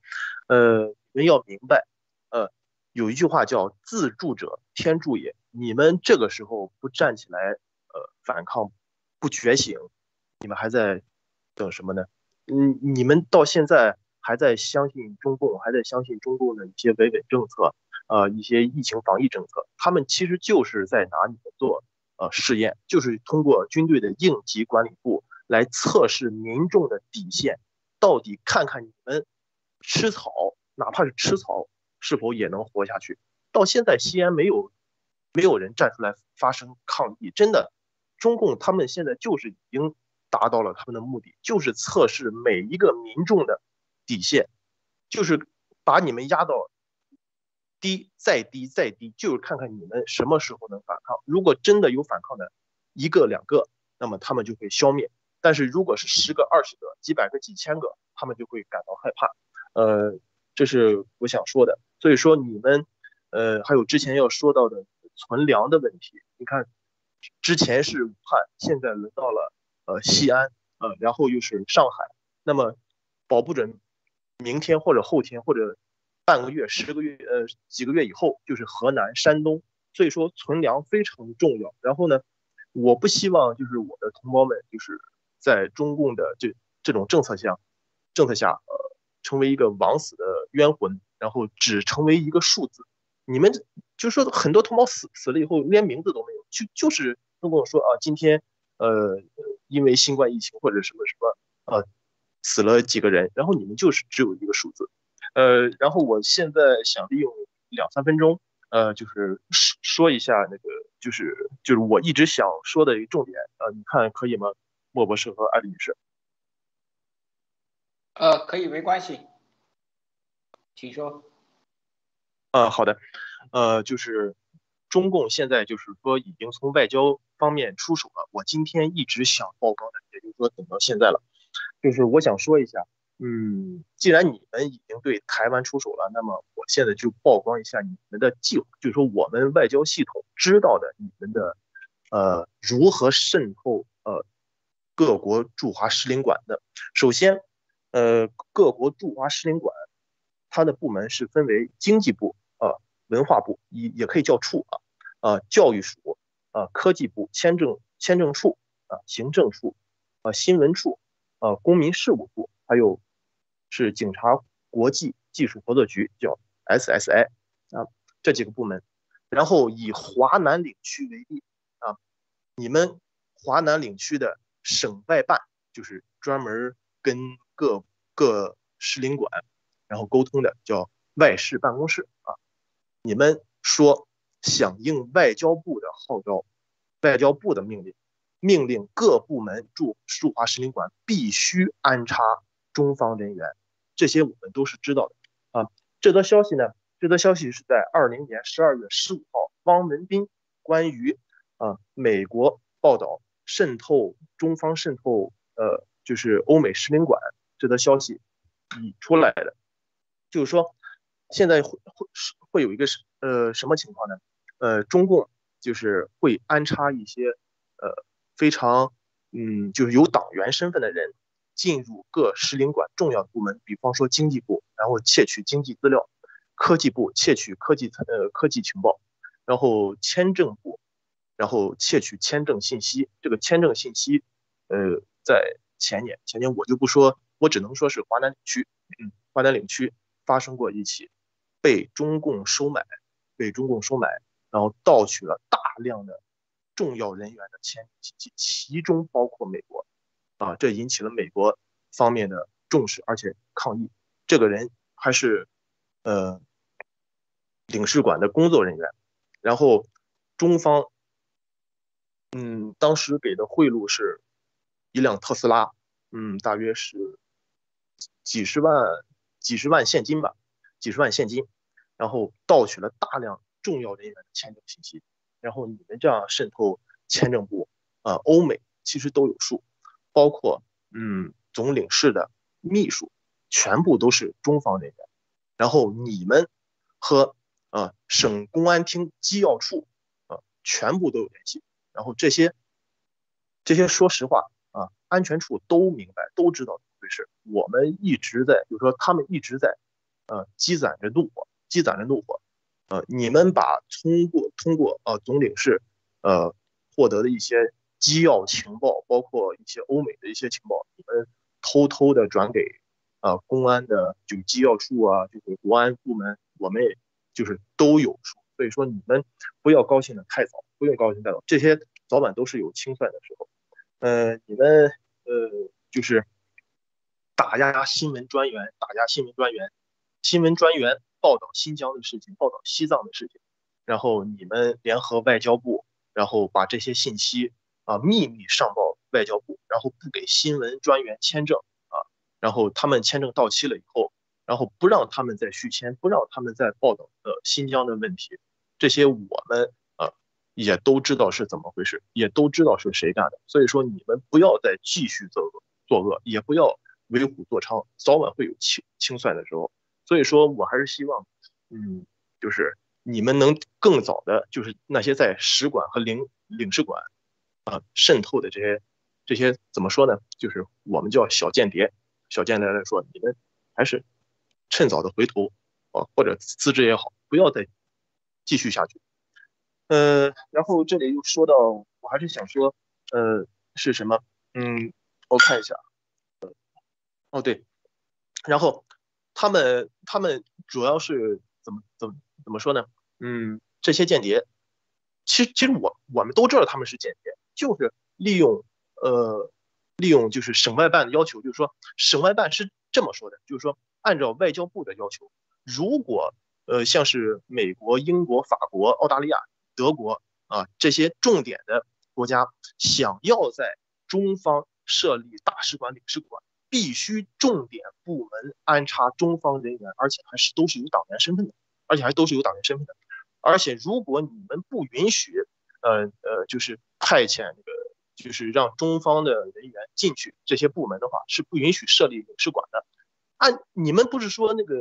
呃，你们要明白，呃，有一句话叫自助者天助也。你们这个时候不站起来，呃，反抗，不觉醒，你们还在等什么呢？嗯，你们到现在还在相信中共，还在相信中共的一些维稳政策，呃，一些疫情防疫政策，他们其实就是在拿你们做呃试验，就是通过军队的应急管理部来测试民众的底线，到底看看你们吃草，哪怕是吃草，是否也能活下去？到现在西安没有。没有人站出来发声抗议，真的，中共他们现在就是已经达到了他们的目的，就是测试每一个民众的底线，就是把你们压到低再低再低，就是看看你们什么时候能反抗。如果真的有反抗的一个两个，那么他们就会消灭；但是如果是十个、二十个、几百个、几千个，他们就会感到害怕。呃，这是我想说的。所以说你们，呃，还有之前要说到的。存粮的问题，你看，之前是武汉，现在轮到了呃西安，呃，然后又是上海，那么保不准明天或者后天或者半个月、十个月、呃几个月以后就是河南、山东，所以说存粮非常重要。然后呢，我不希望就是我的同胞们就是在中共的这这种政策下，政策下呃成为一个枉死的冤魂，然后只成为一个数字。你们就说很多同胞死死了以后连名字都没有，就就是都跟我说啊，今天呃因为新冠疫情或者什么什么呃死了几个人，然后你们就是只有一个数字，呃，然后我现在想利用两三分钟呃就是说说一下那个就是就是我一直想说的一个重点呃，你看可以吗？莫博士和艾丽女士。呃，可以，没关系，请说。呃，好的，呃，就是中共现在就是说已经从外交方面出手了。我今天一直想曝光的，也就是说等到现在了，就是我想说一下，嗯，既然你们已经对台湾出手了，那么我现在就曝光一下你们的计划，就是说我们外交系统知道的你们的，呃，如何渗透呃各国驻华使领馆的。首先，呃，各国驻华使领馆它的部门是分为经济部。呃文化部也也可以叫处啊，啊，教育署啊，科技部签证签证处啊，行政处啊，新闻处呃，公民事务部，还有是警察国际技术合作局，叫 SSI 啊，这几个部门。然后以华南领区为例啊，你们华南领区的省外办就是专门跟各各使领馆然后沟通的，叫外事办公室啊。你们说响应外交部的号召，外交部的命令，命令各部门驻驻华使领馆必须安插中方人员，这些我们都是知道的啊。这则消息呢，这则消息是在二零年十二月十五号，汪文斌关于啊美国报道渗透中方渗透呃就是欧美使领馆这则消息已出来的，就是说现在会会会有一个什呃什么情况呢？呃，中共就是会安插一些呃非常嗯就是有党员身份的人进入各使领馆重要部门，比方说经济部，然后窃取经济资料。科技部窃取科技呃科技情报，然后签证部，然后窃取签证信息。这个签证信息，呃，在前年前年我就不说，我只能说是华南领区，嗯，华南领区发生过一起被中共收买，被中共收买，然后盗取了大量的重要人员的签证信息，其中包括美国，啊，这引起了美国方面的重视，而且抗议。这个人还是。呃，领事馆的工作人员，然后中方，嗯，当时给的贿赂是一辆特斯拉，嗯，大约是几十万几十万现金吧，几十万现金，然后盗取了大量重要人员的签证信息，然后你们这样渗透签证部，呃，欧美其实都有数，包括嗯总领事的秘书，全部都是中方人员。然后你们和啊省公安厅机要处啊全部都有联系，然后这些这些说实话啊安全处都明白都知道怎么回事。我们一直在就是说他们一直在呃积攒着怒火，积攒着怒火。呃，你们把通过通过呃总领事呃获得的一些机要情报，包括一些欧美的一些情报，你们偷偷的转给。啊，公安的就机要处啊，就是国安部门，我们也就是都有数，所以说你们不要高兴的太早，不用高兴太早，这些早晚都是有清算的时候。呃，你们呃就是打压新闻专员，打压新闻专员，新闻专员报道新疆的事情，报道西藏的事情，然后你们联合外交部，然后把这些信息啊秘密上报外交部，然后不给新闻专员签证啊。然后他们签证到期了以后，然后不让他们再续签，不让他们再报道呃新疆的问题，这些我们啊也都知道是怎么回事，也都知道是谁干的。所以说你们不要再继续作恶作恶，也不要为虎作伥，早晚会有清清算的时候。所以说我还是希望，嗯，就是你们能更早的，就是那些在使馆和领领事馆啊渗透的这些这些怎么说呢？就是我们叫小间谍。小间谍来说，你们还是趁早的回头啊，或者辞职也好，不要再继续下去。呃，然后这里又说到，我还是想说，呃，是什么？嗯，我看一下，哦对，然后他们他们主要是怎么怎么怎么说呢？嗯，这些间谍，其实其实我我们都知道他们是间谍，就是利用呃。利用就是省外办的要求，就是说省外办是这么说的，就是说按照外交部的要求，如果呃像是美国、英国、法国、澳大利亚、德国啊这些重点的国家想要在中方设立大使馆、领事馆，必须重点部门安插中方人员，而且还是都是有党员身份的，而且还都是有党员身份的，而且如果你们不允许，呃呃就是派遣那个。就是让中方的人员进去这些部门的话，是不允许设立领事馆的。按你们不是说那个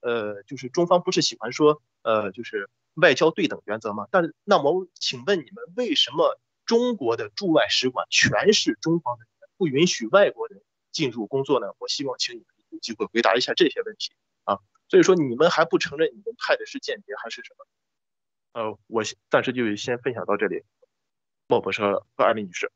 呃，就是中方不是喜欢说呃，就是外交对等原则吗？但那么请问你们为什么中国的驻外使馆全是中方的人员，不允许外国人进入工作呢？我希望请你们有机会回答一下这些问题啊。所以说你们还不承认你们派的是间谍还是什么？呃，我暂时就先分享到这里。莫博士和艾丽女士，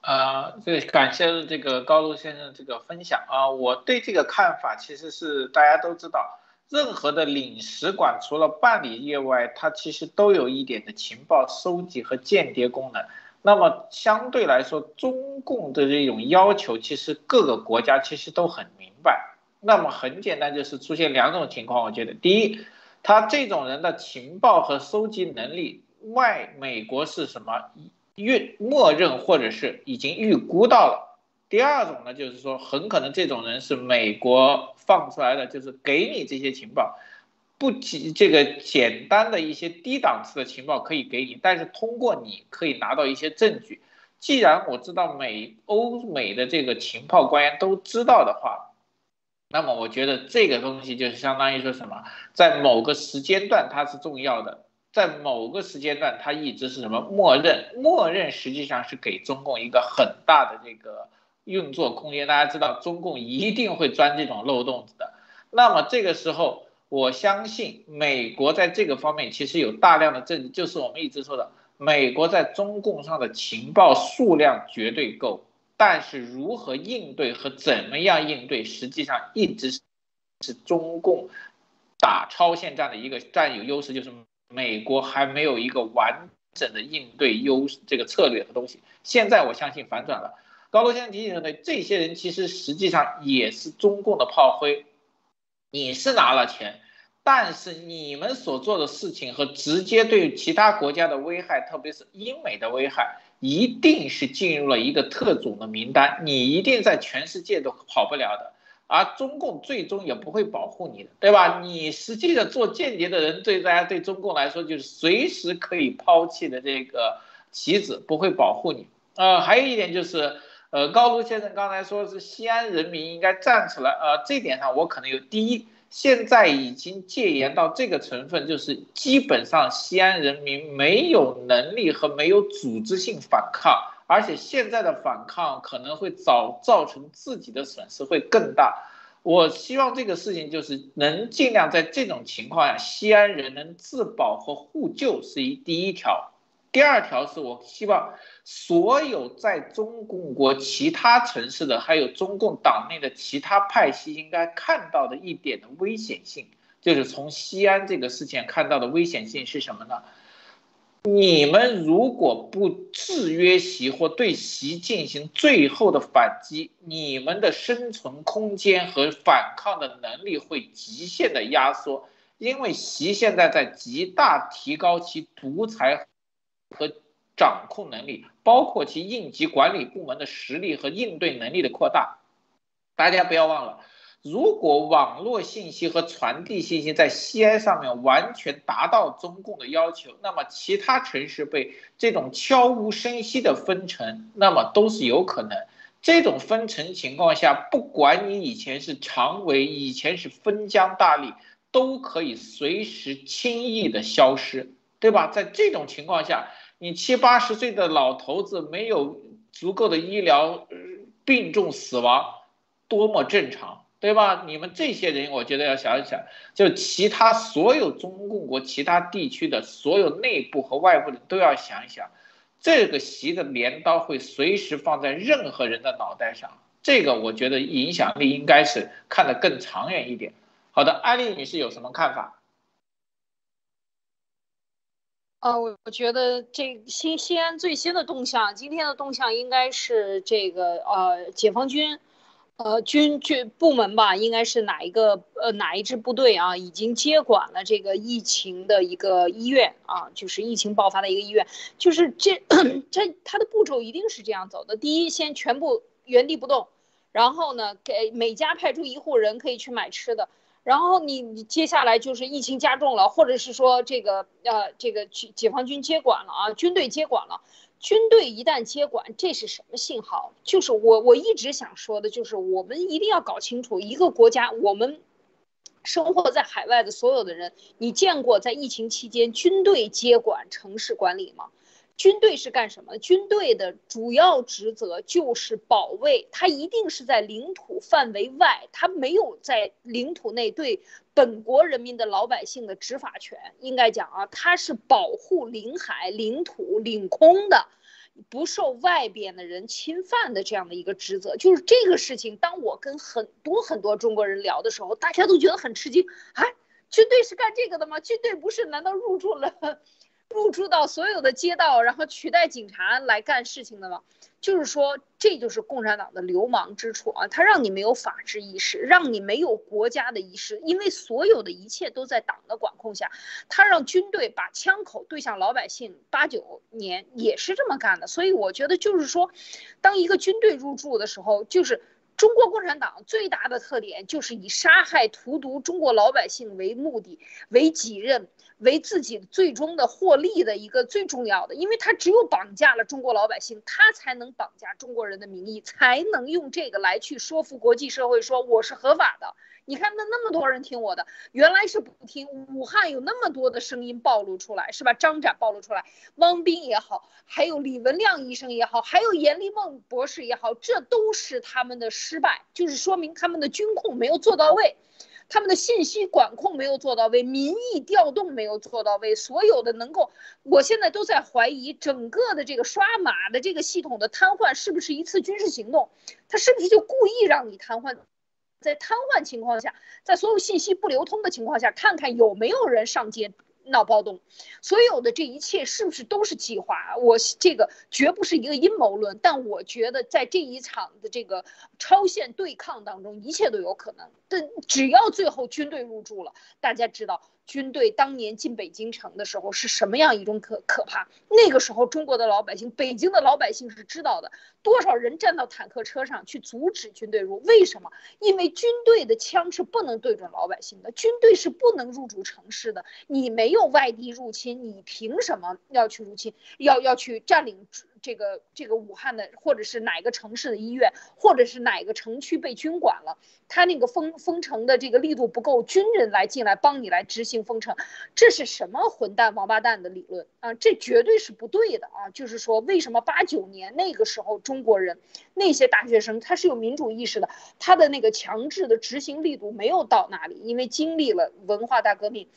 呃，这个感谢这个高露先生这个分享啊，我对这个看法其实是大家都知道，任何的领事馆除了办理业外，它其实都有一点的情报收集和间谍功能。那么相对来说，中共的这种要求，其实各个国家其实都很明白。那么很简单，就是出现两种情况，我觉得，第一，他这种人的情报和收集能力。外美国是什么预默认或者是已经预估到了。第二种呢，就是说很可能这种人是美国放出来的就是给你这些情报，不仅这个简单的一些低档次的情报可以给你，但是通过你可以拿到一些证据。既然我知道美欧美的这个情报官员都知道的话，那么我觉得这个东西就是相当于说什么，在某个时间段它是重要的，在某个时间段它一直是什么默认，默认实际上是给中共一个很大的这个运作空间。大家知道中共一定会钻这种漏洞的，那么这个时候我相信美国在这个方面其实有大量的证据，就是我们一直说的。美国在中共上的情报数量绝对够，但是如何应对和怎么样应对，实际上一直是中共打超限战的一个占有优势，就是美国还没有一个完整的应对优这个策略和东西。现在我相信反转了，高楼先生提醒的这些人其实实际上也是中共的炮灰，你是拿了钱。但是你们所做的事情和直接对其他国家的危害，特别是英美的危害，一定是进入了一个特种的名单，你一定在全世界都跑不了的，而中共最终也不会保护你的，对吧？你实际的做间谍的人，对大家对中共来说就是随时可以抛弃的这个棋子，不会保护你。呃，还有一点就是，呃，高卢先生刚才说是西安人民应该站出来，呃，这点上我可能有第一。现在已经戒严到这个成分，就是基本上西安人民没有能力和没有组织性反抗，而且现在的反抗可能会造造成自己的损失会更大。我希望这个事情就是能尽量在这种情况下，西安人能自保和互救是一第一条。第二条是我希望所有在中共国其他城市的，还有中共党内的其他派系应该看到的一点的危险性，就是从西安这个事件看到的危险性是什么呢？你们如果不制约习或对习进行最后的反击，你们的生存空间和反抗的能力会极限的压缩，因为习现在在极大提高其独裁。和掌控能力，包括其应急管理部门的实力和应对能力的扩大。大家不要忘了，如果网络信息和传递信息在西安上面完全达到中共的要求，那么其他城市被这种悄无声息的分成，那么都是有可能。这种分成情况下，不管你以前是常委，以前是分疆大吏，都可以随时轻易的消失，对吧？在这种情况下。你七八十岁的老头子没有足够的医疗，病重死亡，多么正常，对吧？你们这些人，我觉得要想一想，就其他所有中共国其他地区的所有内部和外部的都要想一想，这个习的镰刀会随时放在任何人的脑袋上，这个我觉得影响力应该是看得更长远一点。好的，艾丽女士有什么看法？呃，我我觉得这新西安最新的动向，今天的动向应该是这个呃，解放军，呃，军军部门吧，应该是哪一个呃哪一支部队啊，已经接管了这个疫情的一个医院啊，就是疫情爆发的一个医院，就是这这它的步骤一定是这样走的。第一，先全部原地不动，然后呢，给每家派出一户人可以去买吃的。然后你你接下来就是疫情加重了，或者是说这个呃这个解解放军接管了啊，军队接管了，军队一旦接管，这是什么信号？就是我我一直想说的，就是我们一定要搞清楚一个国家，我们生活在海外的所有的人，你见过在疫情期间军队接管城市管理吗？军队是干什么？军队的主要职责就是保卫，它一定是在领土范围外，它没有在领土内对本国人民的老百姓的执法权。应该讲啊，它是保护领海、领土、领空的，不受外边的人侵犯的这样的一个职责。就是这个事情，当我跟很多很多中国人聊的时候，大家都觉得很吃惊。啊，军队是干这个的吗？军队不是难道入驻了？入驻到所有的街道，然后取代警察来干事情的吗？就是说，这就是共产党的流氓之处啊！他让你没有法治意识，让你没有国家的意识，因为所有的一切都在党的管控下。他让军队把枪口对向老百姓，八九年也是这么干的。所以我觉得，就是说，当一个军队入驻的时候，就是。中国共产党最大的特点就是以杀害荼毒中国老百姓为目的，为己任，为自己最终的获利的一个最重要的，因为他只有绑架了中国老百姓，他才能绑架中国人的名义，才能用这个来去说服国际社会说我是合法的。你看，那那么多人听我的，原来是不听。武汉有那么多的声音暴露出来，是吧？张展暴露出来，汪斌也好，还有李文亮医生也好，还有严立梦博士也好，这都是他们的失败，就是说明他们的军控没有做到位，他们的信息管控没有做到位，民意调动没有做到位，所有的能够，我现在都在怀疑整个的这个刷码的这个系统的瘫痪是不是一次军事行动，他是不是就故意让你瘫痪？在瘫痪情况下，在所有信息不流通的情况下，看看有没有人上街闹暴动。所有的这一切是不是都是计划？我这个绝不是一个阴谋论，但我觉得在这一场的这个超限对抗当中，一切都有可能。但只要最后军队入驻了，大家知道。军队当年进北京城的时候是什么样一种可可怕？那个时候中国的老百姓，北京的老百姓是知道的，多少人站到坦克车上去阻止军队入？为什么？因为军队的枪是不能对准老百姓的，军队是不能入主城市的。你没有外地入侵，你凭什么要去入侵？要要去占领？这个这个武汉的，或者是哪个城市的医院，或者是哪个城区被军管了，他那个封封城的这个力度不够，军人来进来帮你来执行封城，这是什么混蛋王八蛋的理论啊？这绝对是不对的啊！就是说，为什么八九年那个时候中国人那些大学生他是有民主意识的，他的那个强制的执行力度没有到那里，因为经历了文化大革命。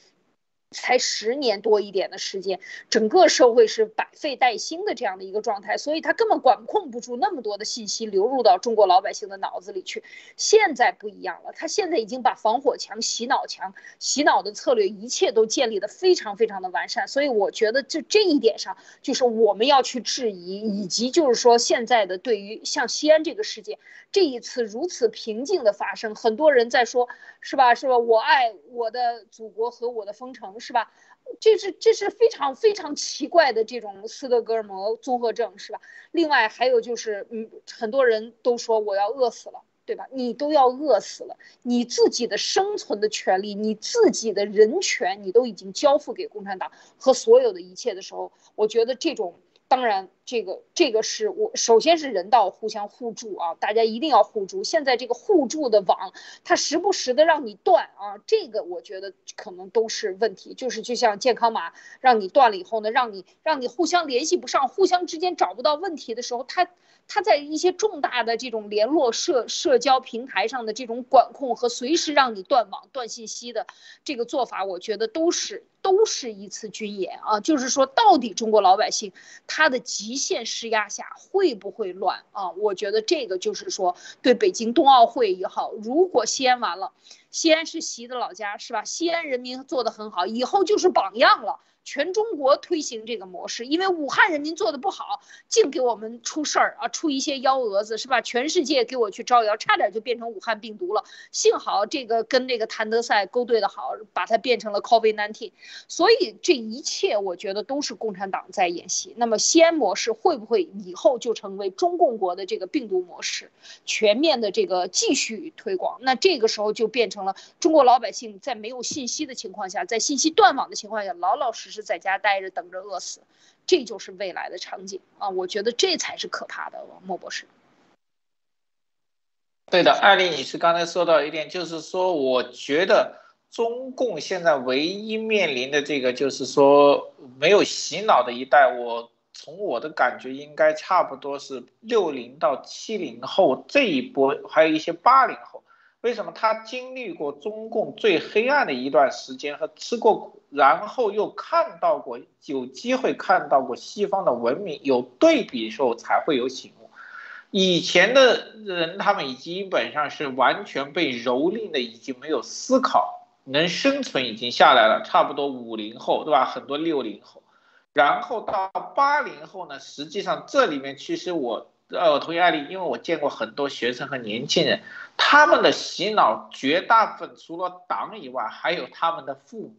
才十年多一点的时间，整个社会是百废待兴的这样的一个状态，所以他根本管控不住那么多的信息流入到中国老百姓的脑子里去。现在不一样了，他现在已经把防火墙、洗脑墙、洗脑的策略，一切都建立的非常非常的完善。所以我觉得这这一点上，就是我们要去质疑，以及就是说现在的对于像西安这个事件，这一次如此平静的发生，很多人在说，是吧？是吧？我爱我的祖国和我的封城。是吧？这是这是非常非常奇怪的这种斯德哥尔摩综合症，是吧？另外还有就是，嗯，很多人都说我要饿死了，对吧？你都要饿死了，你自己的生存的权利，你自己的人权，你都已经交付给共产党和所有的一切的时候，我觉得这种。当然，这个这个是我首先是人道互相互助啊，大家一定要互助。现在这个互助的网，它时不时的让你断啊，这个我觉得可能都是问题。就是就像健康码让你断了以后呢，让你让你互相联系不上，互相之间找不到问题的时候，它。它在一些重大的这种联络社社交平台上的这种管控和随时让你断网断信息的这个做法，我觉得都是都是一次军演啊！就是说，到底中国老百姓他的极限施压下会不会乱啊？我觉得这个就是说，对北京冬奥会也好，如果西安完了，西安是习的老家是吧？西安人民做得很好，以后就是榜样了。全中国推行这个模式，因为武汉人民做的不好，净给我们出事儿啊，出一些幺蛾子是吧？全世界给我去招摇，差点就变成武汉病毒了。幸好这个跟这个谭德赛勾兑的好，把它变成了 COVID-19。所以这一切我觉得都是共产党在演戏。那么西安模式会不会以后就成为中共国的这个病毒模式，全面的这个继续推广？那这个时候就变成了中国老百姓在没有信息的情况下，在信息断网的情况下，老老实实。是在家待着等着饿死，这就是未来的场景啊！我觉得这才是可怕的，莫博士。对的，艾丽女士刚才说到一点，就是说，我觉得中共现在唯一面临的这个，就是说没有洗脑的一代，我从我的感觉应该差不多是六零到七零后这一波，还有一些八零后。为什么他经历过中共最黑暗的一段时间和吃过苦，然后又看到过有机会看到过西方的文明，有对比的时候才会有醒悟。以前的人他们基本上是完全被蹂躏的，已经没有思考，能生存已经下来了。差不多五零后，对吧？很多六零后，然后到八零后呢？实际上这里面其实我。呃，我同意艾丽，因为我见过很多学生和年轻人，他们的洗脑绝大部分除了党以外，还有他们的父母。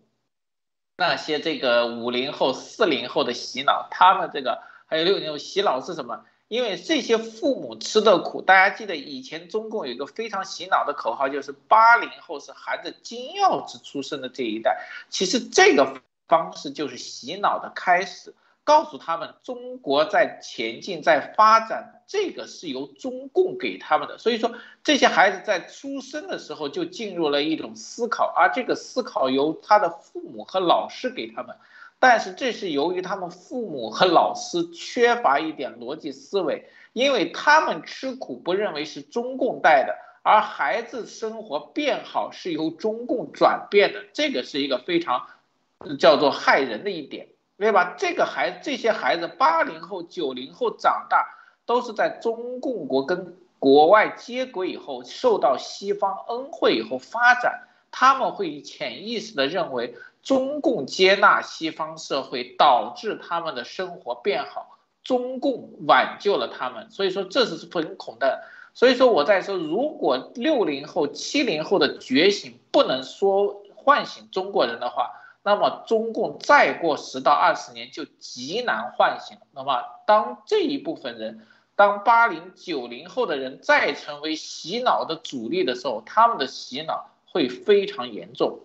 那些这个五零后、四零后的洗脑，他们这个还有六零后洗脑是什么？因为这些父母吃的苦，大家记得以前中共有一个非常洗脑的口号，就是八零后是含着金钥匙出生的这一代。其实这个方式就是洗脑的开始，告诉他们中国在前进，在发展，这个是由中共给他们的。所以说，这些孩子在出生的时候就进入了一种思考，而这个思考由他的父母和老师给他们。但是这是由于他们父母和老师缺乏一点逻辑思维，因为他们吃苦不认为是中共带的，而孩子生活变好是由中共转变的，这个是一个非常叫做害人的一点，对吧？这个孩这些孩子八零后、九零后长大都是在中共国跟国外接轨以后，受到西方恩惠以后发展，他们会潜意识的认为。中共接纳西方社会，导致他们的生活变好。中共挽救了他们，所以说这是很恐的。所以说我在说，如果六零后、七零后的觉醒不能说唤醒中国人的话，那么中共再过十到二十年就极难唤醒。那么当这一部分人，当八零九零后的人再成为洗脑的主力的时候，他们的洗脑会非常严重。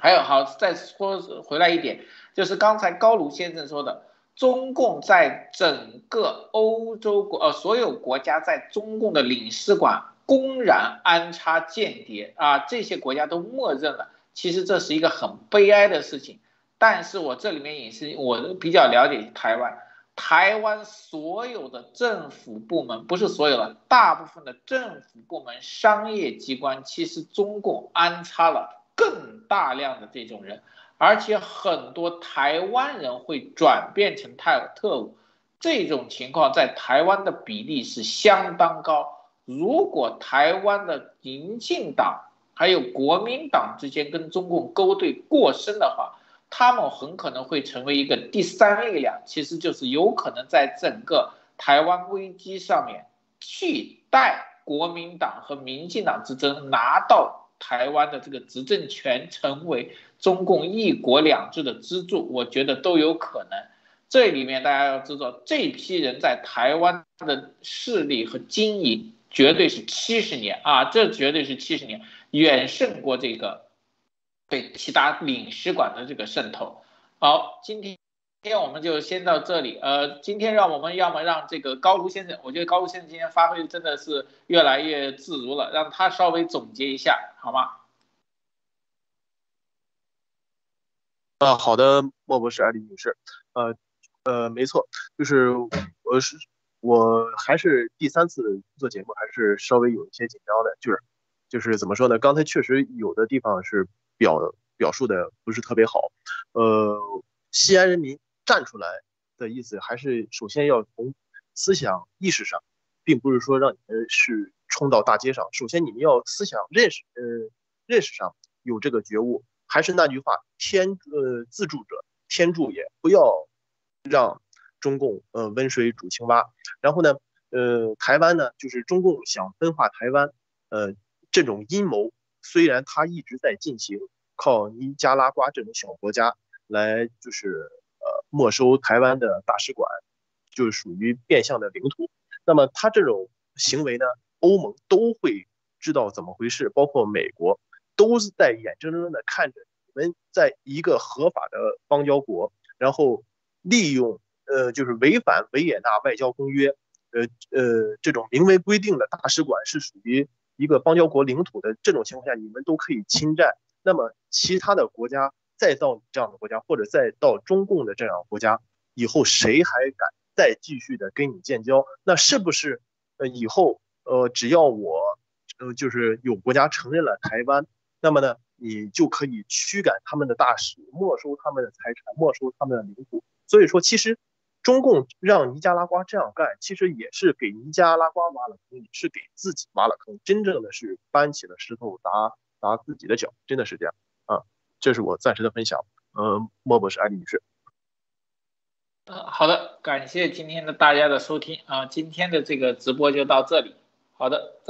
还有好，再说回来一点，就是刚才高卢先生说的，中共在整个欧洲国呃所有国家在中共的领事馆公然安插间谍啊，这些国家都默认了。其实这是一个很悲哀的事情。但是我这里面也是我比较了解台湾，台湾所有的政府部门不是所有的，大部分的政府部门、商业机关，其实中共安插了。更大量的这种人，而且很多台湾人会转变成泰特务，这种情况在台湾的比例是相当高。如果台湾的民进党还有国民党之间跟中共勾兑过深的话，他们很可能会成为一个第三力量，其实就是有可能在整个台湾危机上面替代国民党和民进党之争拿到。台湾的这个执政权成为中共一国两制的支柱，我觉得都有可能。这里面大家要知道，这批人在台湾的势力和经营绝对是七十年啊，这绝对是七十年，远胜过这个对其他领事馆的这个渗透。好，今天。今天我们就先到这里。呃，今天让我们要么让这个高卢先生，我觉得高卢先生今天发挥真的是越来越自如了，让他稍微总结一下，好吗？啊，好的，莫博士，艾丽女士，呃，呃，没错，就是我是我还是第三次做节目，还是稍微有一些紧张的，就是就是怎么说呢？刚才确实有的地方是表表述的不是特别好，呃，西安人民。站出来的意思，还是首先要从思想意识上，并不是说让你们是冲到大街上。首先你们要思想认识，呃，认识上有这个觉悟。还是那句话，天，呃，自助者天助也。不要让中共，呃，温水煮青蛙。然后呢，呃，台湾呢，就是中共想分化台湾，呃，这种阴谋虽然它一直在进行，靠尼加拉瓜这种小国家来，就是呃。没收台湾的大使馆，就是属于变相的领土。那么他这种行为呢，欧盟都会知道怎么回事，包括美国都是在眼睁睁的看着你们在一个合法的邦交国，然后利用呃就是违反维也纳外交公约，呃呃这种明文规定的大使馆是属于一个邦交国领土的这种情况下，你们都可以侵占。那么其他的国家。再到这样的国家，或者再到中共的这样国家，以后谁还敢再继续的跟你建交？那是不是呃以后呃只要我呃就是有国家承认了台湾，那么呢你就可以驱赶他们的大使，没收他们的财产，没收他们的领土？所以说，其实中共让尼加拉瓜这样干，其实也是给尼加拉瓜挖了坑，也是给自己挖了坑，真正的是搬起了石头砸砸自己的脚，真的是这样啊。这是我暂时的分享，呃，莫博士、艾丽女士。呃，好的，感谢今天的大家的收听啊，今天的这个直播就到这里，好的，再。